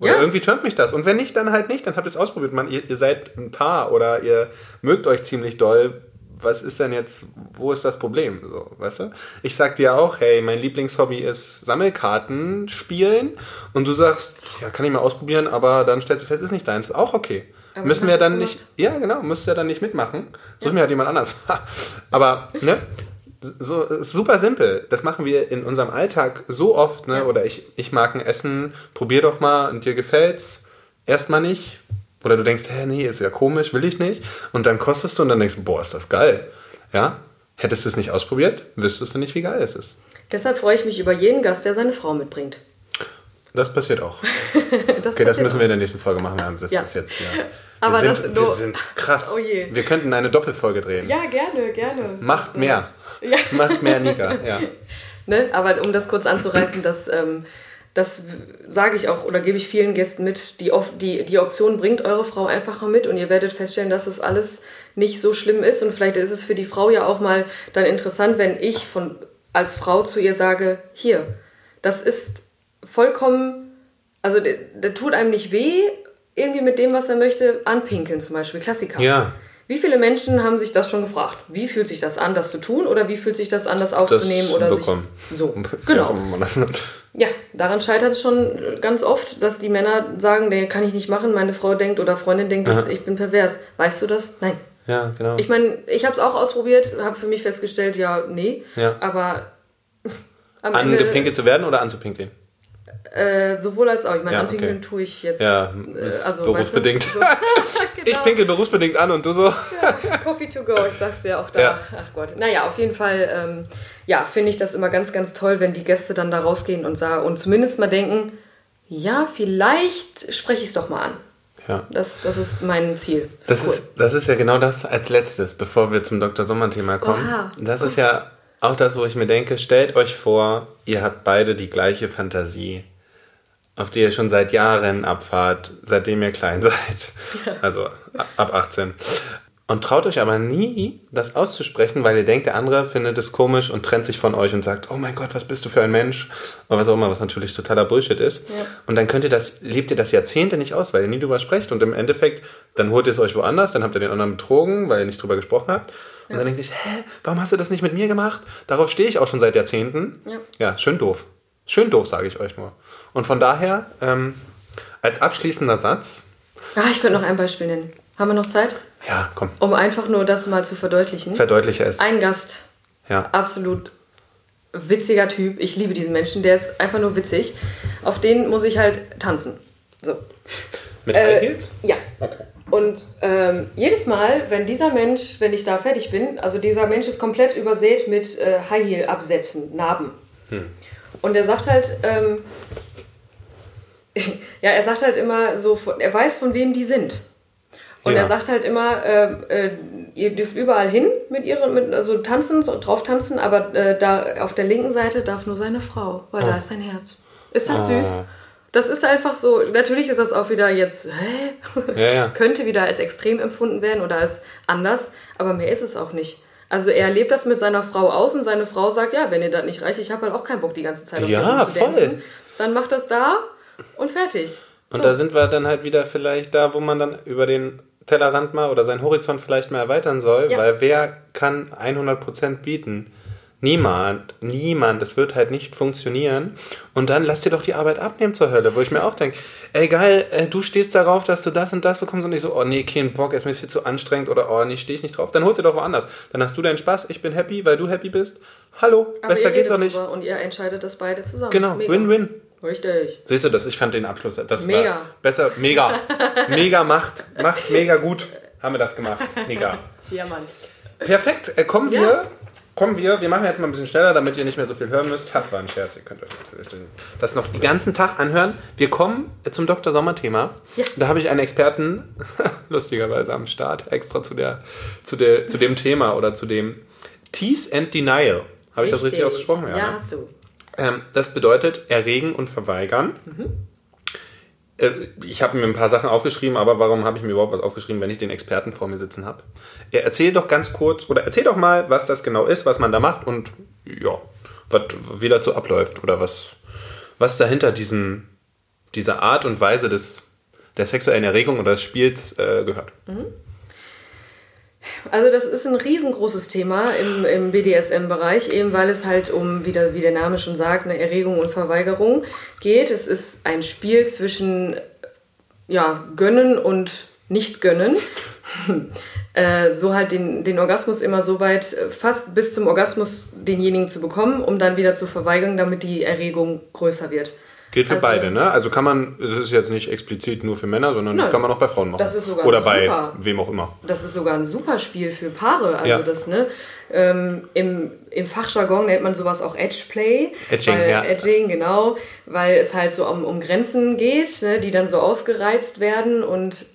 Speaker 1: Oder
Speaker 2: Ja.
Speaker 1: irgendwie tönt mich das. Und wenn nicht, dann halt nicht, dann habt ihr es ausprobiert. Man, ihr, ihr seid ein Paar oder ihr mögt euch ziemlich doll. Was ist denn jetzt, wo ist das Problem? So, weißt du? Ich sag dir auch, hey, mein Lieblingshobby ist Sammelkarten spielen. Und du sagst, ja, kann ich mal ausprobieren, aber dann stellst du fest, ist nicht deins. Auch okay.
Speaker 2: Aber
Speaker 1: Müssen wir dann nicht, ja, genau, müsst ihr dann nicht mitmachen. Such mir halt jemand anders. aber, ne? So, super simpel. Das machen wir in unserem Alltag so oft, ne?
Speaker 2: Ja.
Speaker 1: Oder ich, ich mag ein Essen, probier doch mal und dir gefällt's. Erstmal nicht. Oder du denkst, hä, nee, ist ja komisch, will ich nicht. Und dann kostest du und dann denkst du, boah, ist das geil. Ja? Hättest du es nicht ausprobiert, wüsstest du nicht, wie geil es ist.
Speaker 2: Deshalb freue ich mich über jeden Gast, der seine Frau mitbringt.
Speaker 1: Das passiert auch.
Speaker 2: Das
Speaker 1: Okay, das müssen
Speaker 2: auch.
Speaker 1: wir in der nächsten Folge machen. Wir haben Das
Speaker 2: Ja.
Speaker 1: ist jetzt ja.
Speaker 2: Aber
Speaker 1: wir,
Speaker 2: das
Speaker 1: sind, wir sind krass.
Speaker 2: Oh.
Speaker 1: Wir könnten eine Doppelfolge drehen.
Speaker 2: Ja, gerne, gerne.
Speaker 1: Macht mehr.
Speaker 2: Ja.
Speaker 1: Macht mehr, Nika. Ja.
Speaker 2: Ne? Aber um das kurz anzureißen, das, ähm, das sage ich auch oder gebe ich vielen Gästen mit, die, die, die Option bringt eure Frau einfach mal mit und ihr werdet feststellen, dass es alles nicht so schlimm ist und vielleicht ist es für die Frau ja auch mal dann interessant, wenn ich von, als Frau zu ihr sage, hier, das ist vollkommen, also der, der tut einem nicht weh, irgendwie mit dem, was er möchte, anpinkeln zum Beispiel, Klassiker.
Speaker 1: ja.
Speaker 2: Wie viele Menschen haben sich das schon gefragt? Wie fühlt sich das an, das zu tun oder wie fühlt sich das an, das aufzunehmen oder
Speaker 1: bekommen.
Speaker 2: sich so? Genau.
Speaker 1: das-
Speaker 2: Ja, daran scheitert es schon ganz oft, dass die Männer sagen, nee, kann ich nicht machen. Meine Frau denkt oder Freundin denkt,
Speaker 1: Aha.
Speaker 2: ich bin pervers. Weißt du das? Nein.
Speaker 1: Ja, genau.
Speaker 2: Ich meine, ich habe es auch ausprobiert, habe für mich festgestellt, ja, nee.
Speaker 1: Ja.
Speaker 2: Aber
Speaker 1: Angepinkelt zu werden oder anzupinkeln?
Speaker 2: Äh, sowohl als auch. Ich meine,
Speaker 1: Ja,
Speaker 2: anpinkeln
Speaker 1: okay.
Speaker 2: tue ich jetzt.
Speaker 1: Ja,
Speaker 2: äh,
Speaker 1: ist
Speaker 2: also,
Speaker 1: berufsbedingt.
Speaker 2: Weißt du? so,
Speaker 1: Ich
Speaker 2: genau.
Speaker 1: pinkel berufsbedingt an und du so.
Speaker 2: Coffee to go, ich sag's dir auch da.
Speaker 1: Ja.
Speaker 2: Ach Gott. Naja, auf jeden Fall, ähm, ja, finde ich das immer ganz, ganz toll, wenn die Gäste dann da rausgehen und sagen und zumindest mal denken, ja, vielleicht spreche ich es doch mal an.
Speaker 1: Ja.
Speaker 2: Das, das ist mein Ziel.
Speaker 1: Das
Speaker 2: cool.
Speaker 1: ist, das ist ja genau das als letztes, bevor wir zum Dr. Sommer-Thema kommen.
Speaker 2: Oha.
Speaker 1: Das ist ja auch das, wo ich mir denke, stellt euch vor, ihr habt beide die gleiche Fantasie, auf die ihr schon seit Jahren abfahrt, seitdem ihr klein seid. Also ab 18. Und traut euch aber nie, das auszusprechen, weil ihr denkt, der andere findet es komisch und trennt sich von euch und sagt, oh mein Gott, was bist du für ein Mensch? Oder was auch immer, was natürlich totaler Bullshit ist.
Speaker 2: Ja.
Speaker 1: Und dann könnt ihr das, lebt ihr das Jahrzehnte nicht aus, weil ihr nie drüber sprecht. Und im Endeffekt, dann holt ihr es euch woanders, dann habt ihr den anderen betrogen, weil ihr nicht drüber gesprochen habt. Und dann denkt ihr, hä, warum hast du das nicht mit mir gemacht? Darauf stehe ich auch schon seit Jahrzehnten.
Speaker 2: Ja.
Speaker 1: ja schön doof. Schön doof, sage ich euch nur. Und von daher, ähm, als abschließender Satz,
Speaker 2: Ah, ich könnte noch ein Beispiel nennen. Haben wir noch Zeit?
Speaker 1: ja, komm,
Speaker 2: Um einfach nur das mal zu verdeutlichen.
Speaker 1: verdeutliche es.
Speaker 2: Ein Gast,
Speaker 1: Ja.
Speaker 2: absolut witziger Typ. Ich liebe diesen Menschen, der ist einfach nur witzig. Auf den muss ich halt tanzen. So.
Speaker 1: Mit
Speaker 2: Äh,
Speaker 1: High Heels?
Speaker 2: Ja.
Speaker 1: Okay.
Speaker 2: Und ähm, jedes Mal, wenn dieser Mensch, wenn ich da fertig bin, also dieser Mensch ist komplett übersät mit äh, High Heel Absätzen, Narben. Und er sagt halt, ähm, ja, er sagt halt immer so, er weiß, von wem die sind. Und
Speaker 1: Ja.
Speaker 2: er sagt halt immer, äh, äh, ihr dürft überall hin mit ihren, mit, also tanzen, drauf tanzen, aber äh, da auf der linken Seite darf nur seine Frau, weil da ist sein Herz. Ist halt
Speaker 1: Oh.
Speaker 2: süß. Das ist einfach so, natürlich ist das auch wieder jetzt, hä?
Speaker 1: Ja, ja.
Speaker 2: Könnte wieder als extrem empfunden werden oder als anders, aber mehr ist es auch nicht. Also er lebt das mit seiner Frau aus und seine Frau sagt, ja, wenn ihr das nicht reicht, ich habe halt auch keinen Bock die ganze Zeit auf
Speaker 1: Ja,
Speaker 2: zu
Speaker 1: voll.
Speaker 2: tanzen. Dann macht das da und fertig.
Speaker 1: Und
Speaker 2: So.
Speaker 1: da sind wir dann halt wieder vielleicht da, wo man dann über den Tellerrand mal oder seinen Horizont vielleicht mal erweitern soll,
Speaker 2: Ja.
Speaker 1: weil wer kann 100% bieten? Niemand, niemand, das wird halt nicht funktionieren. Und dann lass dir doch die Arbeit abnehmen zur Hölle, wo ich mir auch denke, ey geil, äh, du stehst darauf, dass du das und das bekommst und ich so, oh nee, kein Bock, ist mir viel zu anstrengend oder oh nee, stehe ich nicht drauf. Dann holst du doch woanders. Dann hast du deinen Spaß, ich bin happy, weil du happy bist. Hallo,
Speaker 2: Aber
Speaker 1: besser geht's doch nicht.
Speaker 2: Und ihr entscheidet das beide zusammen.
Speaker 1: Genau. Win-Win.
Speaker 2: Richtig.
Speaker 1: Siehst du das? Ich fand den Abschluss. Das
Speaker 2: Mega.
Speaker 1: War besser. Mega. Mega macht. Macht mega gut. Haben wir das gemacht. Mega.
Speaker 2: Ja, Mann.
Speaker 1: Perfekt. Äh, kommen
Speaker 2: Ja.
Speaker 1: wir. Kommen wir. Wir machen jetzt mal ein bisschen schneller, damit ihr nicht mehr so viel hören müsst. Hat war ein Scherz. Ihr könnt euch das noch den ganzen Tag anhören. Wir kommen zum Dr. Sommer-Thema.
Speaker 2: Ja.
Speaker 1: Da habe ich einen Experten, lustigerweise am Start, extra zu, der, zu, der, zu dem Thema oder zu dem Tease and Denial. Habe ich das richtig ausgesprochen?
Speaker 2: Ja,
Speaker 1: ne?
Speaker 2: hast du.
Speaker 1: Ähm, das bedeutet erregen und verweigern. Äh, ich habe mir ein paar Sachen aufgeschrieben, aber warum habe ich mir überhaupt was aufgeschrieben, wenn ich den Experten vor mir sitzen habe? Er erzählt doch ganz kurz oder erzähl doch mal, was das genau ist, was man da macht und ja, was, wie dazu abläuft oder was, was dahinter diesem, dieser Art und Weise des, der sexuellen Erregung oder des Spiels äh, gehört.
Speaker 2: Also das ist ein riesengroßes Thema im, im BDSM-Bereich, eben weil es halt um, wie der, wie der Name schon sagt, eine Erregung und Verweigerung geht. Es ist ein Spiel zwischen ja, Gönnen und Nicht-Gönnen. äh, so halt den, den Orgasmus immer so weit, äh, fast bis zum Orgasmus denjenigen zu bekommen, um dann wieder zu verweigern, damit die Erregung größer wird.
Speaker 1: Gilt für
Speaker 2: Also-
Speaker 1: beide, ne? Also kann man, es ist jetzt nicht explizit nur für Männer, sondern
Speaker 2: Nein.
Speaker 1: kann man auch bei Frauen machen.
Speaker 2: Das ist sogar
Speaker 1: Oder bei
Speaker 2: super.
Speaker 1: wem auch immer.
Speaker 2: Das ist sogar ein super Spiel für Paare. Also
Speaker 1: Ja.
Speaker 2: das, ne? Ähm, im, Im Fachjargon nennt man sowas auch Edgeplay.
Speaker 1: Edging,
Speaker 2: weil,
Speaker 1: ja.
Speaker 2: Edging, genau. Weil es halt so um, um Grenzen geht, ne, die dann so ausgereizt werden und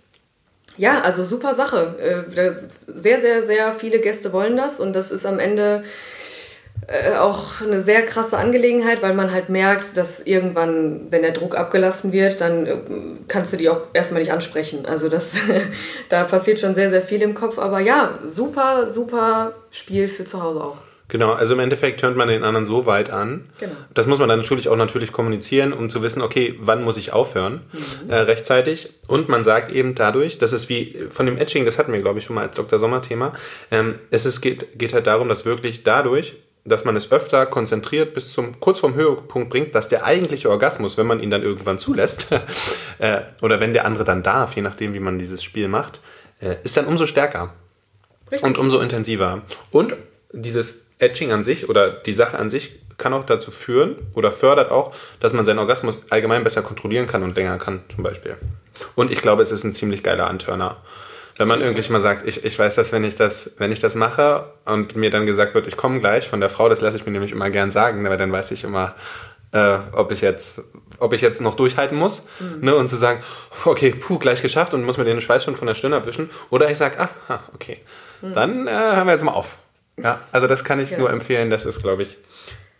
Speaker 2: ja, also super Sache. Äh, sehr, sehr, sehr viele Gäste wollen das und das ist am Ende äh, auch eine sehr krasse Angelegenheit, weil man halt merkt, dass irgendwann, wenn der Druck abgelassen wird, dann äh, kannst du die auch erstmal nicht ansprechen. Also das, da passiert schon sehr, sehr viel im Kopf. Aber ja, super, super Spiel für zu Hause auch.
Speaker 1: Genau, also im Endeffekt hört man den anderen so weit an.
Speaker 2: Genau.
Speaker 1: Das muss man dann natürlich auch natürlich kommunizieren, um zu wissen, okay, wann muss ich aufhören, äh, rechtzeitig. Und man sagt eben dadurch, das ist wie von dem Etching, das hatten wir, glaube ich, schon mal als Dr. Sommer-Thema, ähm, es ist, geht, geht halt darum, dass wirklich dadurch, dass man es öfter konzentriert bis zum kurz vorm Höhepunkt bringt, dass der eigentliche Orgasmus, wenn man ihn dann irgendwann zulässt, äh, oder wenn der andere dann darf, je nachdem, wie man dieses Spiel macht, äh, ist dann umso stärker.
Speaker 2: Richtig.
Speaker 1: Und umso intensiver. Und dieses Etching an sich oder die Sache an sich kann auch dazu führen oder fördert auch, dass man seinen Orgasmus allgemein besser kontrollieren kann und länger kann, zum Beispiel. Und ich glaube, es ist ein ziemlich geiler Antörner. Wenn man irgendwie mal sagt, ich, ich weiß, dass wenn ich das, wenn ich das mache und mir dann gesagt wird, ich komme gleich von der Frau, das lasse ich mir nämlich immer gern sagen, weil dann weiß ich immer, äh, ob ich jetzt, ob ich jetzt noch durchhalten muss, ne, und zu sagen, okay, puh, gleich geschafft und muss mir den Schweiß schon von der Stirn abwischen, oder ich sage, ah, ah, okay, dann äh, hören wir jetzt mal auf. Ja, also das kann ich
Speaker 2: Ja.
Speaker 1: nur empfehlen, das ist, glaube ich,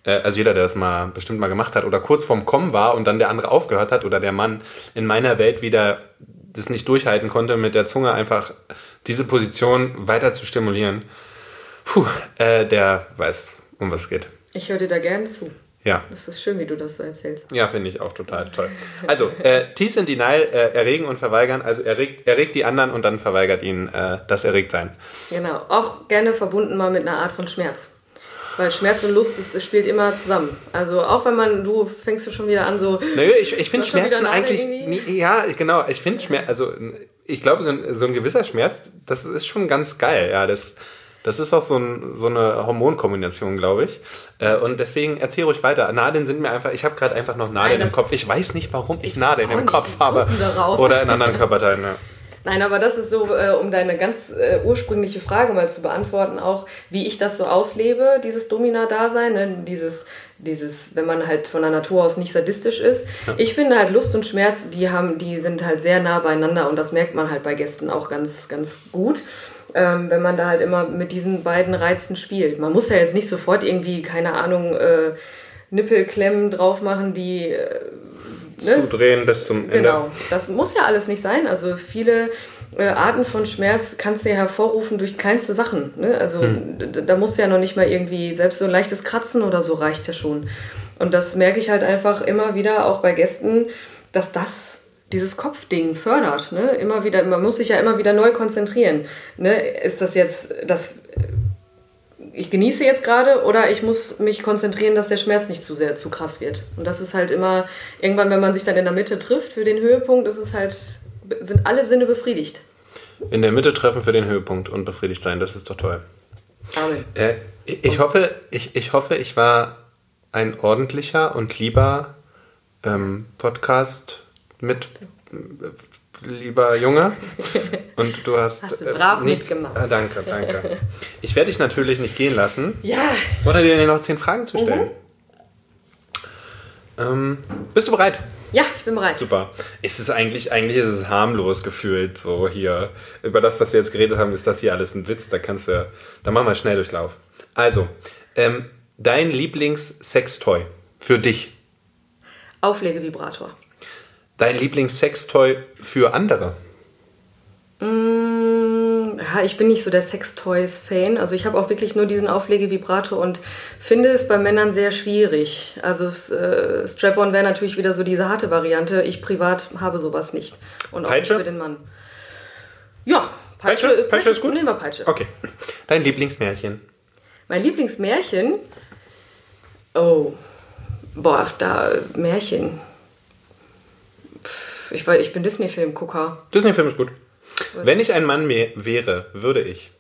Speaker 1: äh, also jeder, der das mal bestimmt mal gemacht hat oder kurz vorm Kommen war und dann der andere aufgehört hat oder der Mann in meiner Welt wieder das nicht durchhalten konnte, mit der Zunge einfach diese Position weiter zu stimulieren, puh, äh, der weiß, um was es geht.
Speaker 2: Ich höre dir da gerne zu.
Speaker 1: Ja.
Speaker 2: Das ist schön, wie du das so erzählst.
Speaker 1: Ja, finde ich auch total toll. Also, äh, Tease and Denial, äh, erregen und verweigern. Also erregt, erregt die anderen und dann verweigert ihnen äh, das Erregtsein.
Speaker 2: Genau. Auch gerne verbunden mal mit einer Art von Schmerz. Weil Schmerz und Lust, das, das spielt immer zusammen. Also auch wenn man, du fängst du schon wieder an so,
Speaker 1: Nö, ich, ich finde Schmerzen eigentlich. Nie, ja, genau. Ich finde Schmerz, also ich glaube, so ein, so ein gewisser Schmerz, das ist schon ganz geil. Ja, das, das ist auch so, ein, so eine Hormonkombination, glaube ich. Äh, Und deswegen erzähl ruhig weiter. Nadeln sind mir einfach, ich habe gerade einfach noch Nadeln
Speaker 2: Nein,
Speaker 1: im Kopf. Ich weiß nicht, warum ich
Speaker 2: Ich
Speaker 1: Nadeln im. Kopf habe. Oder in anderen Körperteilen. Ja.
Speaker 2: Nein, aber das ist so, äh, um deine ganz äh, ursprüngliche Frage mal zu beantworten, auch wie ich das so auslebe, dieses Domina-Dasein, ne? dieses, dieses, wenn man halt von der Natur aus nicht sadistisch ist. Ja. Ich finde halt Lust und Schmerz, die haben, die sind halt sehr nah beieinander und das merkt man halt bei Gästen auch ganz, ganz gut. Ähm, wenn man da halt immer mit diesen beiden Reizen spielt. Man muss ja jetzt nicht sofort irgendwie, keine Ahnung, äh, Nippelklemmen drauf machen, die äh,
Speaker 1: ne? zudrehen bis zum Ende.
Speaker 2: Genau, das muss ja alles nicht sein. Also viele äh, Arten von Schmerz kannst du ja hervorrufen durch kleinste Sachen. Ne? Also hm. da muss ja noch nicht mal irgendwie, selbst so ein leichtes Kratzen oder so reicht ja schon. Und das merke ich halt einfach immer wieder auch bei Gästen, dass das dieses Kopfding fördert. Ne? Immer wieder, man muss sich ja immer wieder neu konzentrieren. Ne? Ist das jetzt das ich genieße jetzt gerade oder ich muss mich konzentrieren, dass der Schmerz nicht zu sehr zu krass wird. Und das ist halt immer, irgendwann, wenn man sich dann in der Mitte trifft für den Höhepunkt, ist es halt, sind alle Sinne befriedigt.
Speaker 1: In der Mitte treffen für den Höhepunkt und befriedigt sein, das ist doch toll. Amen. Äh, ich, hoffe, ich, ich hoffe, ich war ein ordentlicher und lieber ähm, Podcast mit lieber Junge. Und du hast,
Speaker 2: hast du brav äh, nichts gemacht.
Speaker 1: Äh, danke, danke. Ich werde dich natürlich nicht gehen lassen.
Speaker 2: Ja.
Speaker 1: Ohne dir noch zehn Fragen zu stellen. Mhm. Ähm, bist du bereit?
Speaker 2: Ja, ich bin bereit.
Speaker 1: Super. Ist es eigentlich, eigentlich ist es harmlos gefühlt, so hier. Über das, was wir jetzt geredet haben, ist das hier alles ein Witz. Da kannst du, da machen wir schnell Durchlauf. Also, ähm, dein Lieblings-Sextoy für dich?
Speaker 2: Auflegevibrator.
Speaker 1: Dein Lieblings-Sextoy für andere?
Speaker 2: Mm, ja, ich bin nicht so der Sextoys-Fan. Also ich habe auch wirklich nur diesen Auflegevibrator und finde es bei Männern sehr schwierig. Also äh, Strap-on wäre natürlich wieder so diese harte Variante. Ich privat habe sowas nicht. Und auch Peitsche? nicht für den Mann. Ja,
Speaker 1: Peitsche, Peitsche, Peitsche ist gut.
Speaker 2: Nehmen wir Peitsche.
Speaker 1: Okay. Dein Lieblingsmärchen?
Speaker 2: Mein Lieblingsmärchen? Oh, boah, da Märchen ich, ich bin Disney-Filmgucker.
Speaker 1: Disney-Film ist gut. Wenn ich ein Mann wäre, würde ich.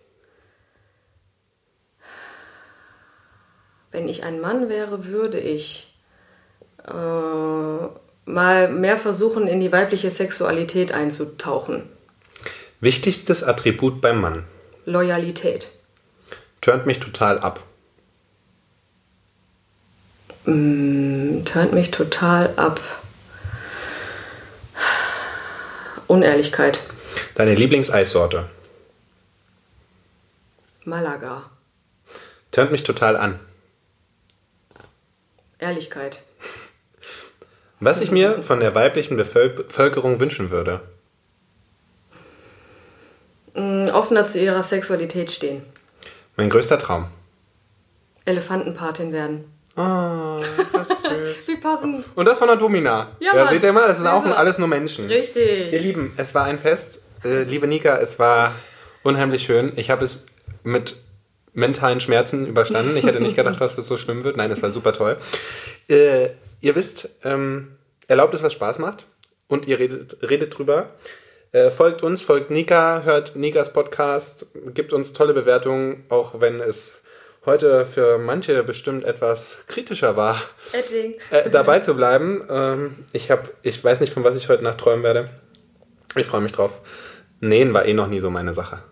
Speaker 2: Wenn ich ein Mann wäre, würde ich äh, mal mehr versuchen, in die weibliche Sexualität einzutauchen.
Speaker 1: Wichtigstes Attribut beim Mann?
Speaker 2: Loyalität.
Speaker 1: Turnt mich total ab.
Speaker 2: Mm, turnt mich total ab. Unehrlichkeit.
Speaker 1: Deine Lieblingseissorte?
Speaker 2: Malaga.
Speaker 1: Tönt mich total an.
Speaker 2: Ehrlichkeit.
Speaker 1: Was ich mir von der weiblichen Bevölkerung wünschen würde?
Speaker 2: Mm, offener zu ihrer Sexualität stehen.
Speaker 1: Mein größter Traum.
Speaker 2: Elefantenpatin werden.
Speaker 1: Oh, das ist süß.
Speaker 2: Wie passend.
Speaker 1: Und das von der Domina. Ja, ja seht ihr mal, das ist auch alles nur Menschen.
Speaker 2: Richtig.
Speaker 1: Ihr Lieben, es war ein Fest. Äh, liebe Nika, es war unheimlich schön. Ich habe es mit mentalen Schmerzen überstanden. Ich hätte nicht gedacht, dass es so schlimm wird. Nein, es war super toll. Äh, ihr wisst, ähm, erlaubt es, was Spaß macht. Und ihr redet, redet drüber. Äh, folgt uns, folgt Nika, hört Nikas Podcast, gibt uns tolle Bewertungen, auch wenn es heute für manche bestimmt etwas kritischer war, äh, dabei zu bleiben. Ähm, ich, hab, ich weiß nicht, von was ich heute Nacht träumen werde. Ich freue mich drauf. Nähen war eh noch nie so meine Sache.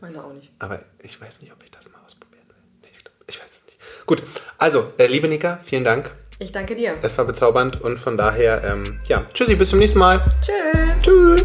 Speaker 2: Meine auch nicht.
Speaker 1: Aber ich weiß nicht, ob ich das mal ausprobieren will. Nee, ich, glaub, ich, weiß es nicht. Gut, also, äh, liebe Nika, vielen Dank.
Speaker 2: Ich danke dir.
Speaker 1: Es war bezaubernd und von daher, ähm, ja, tschüssi, bis zum nächsten Mal.
Speaker 2: Tschüss.
Speaker 1: Tschüss.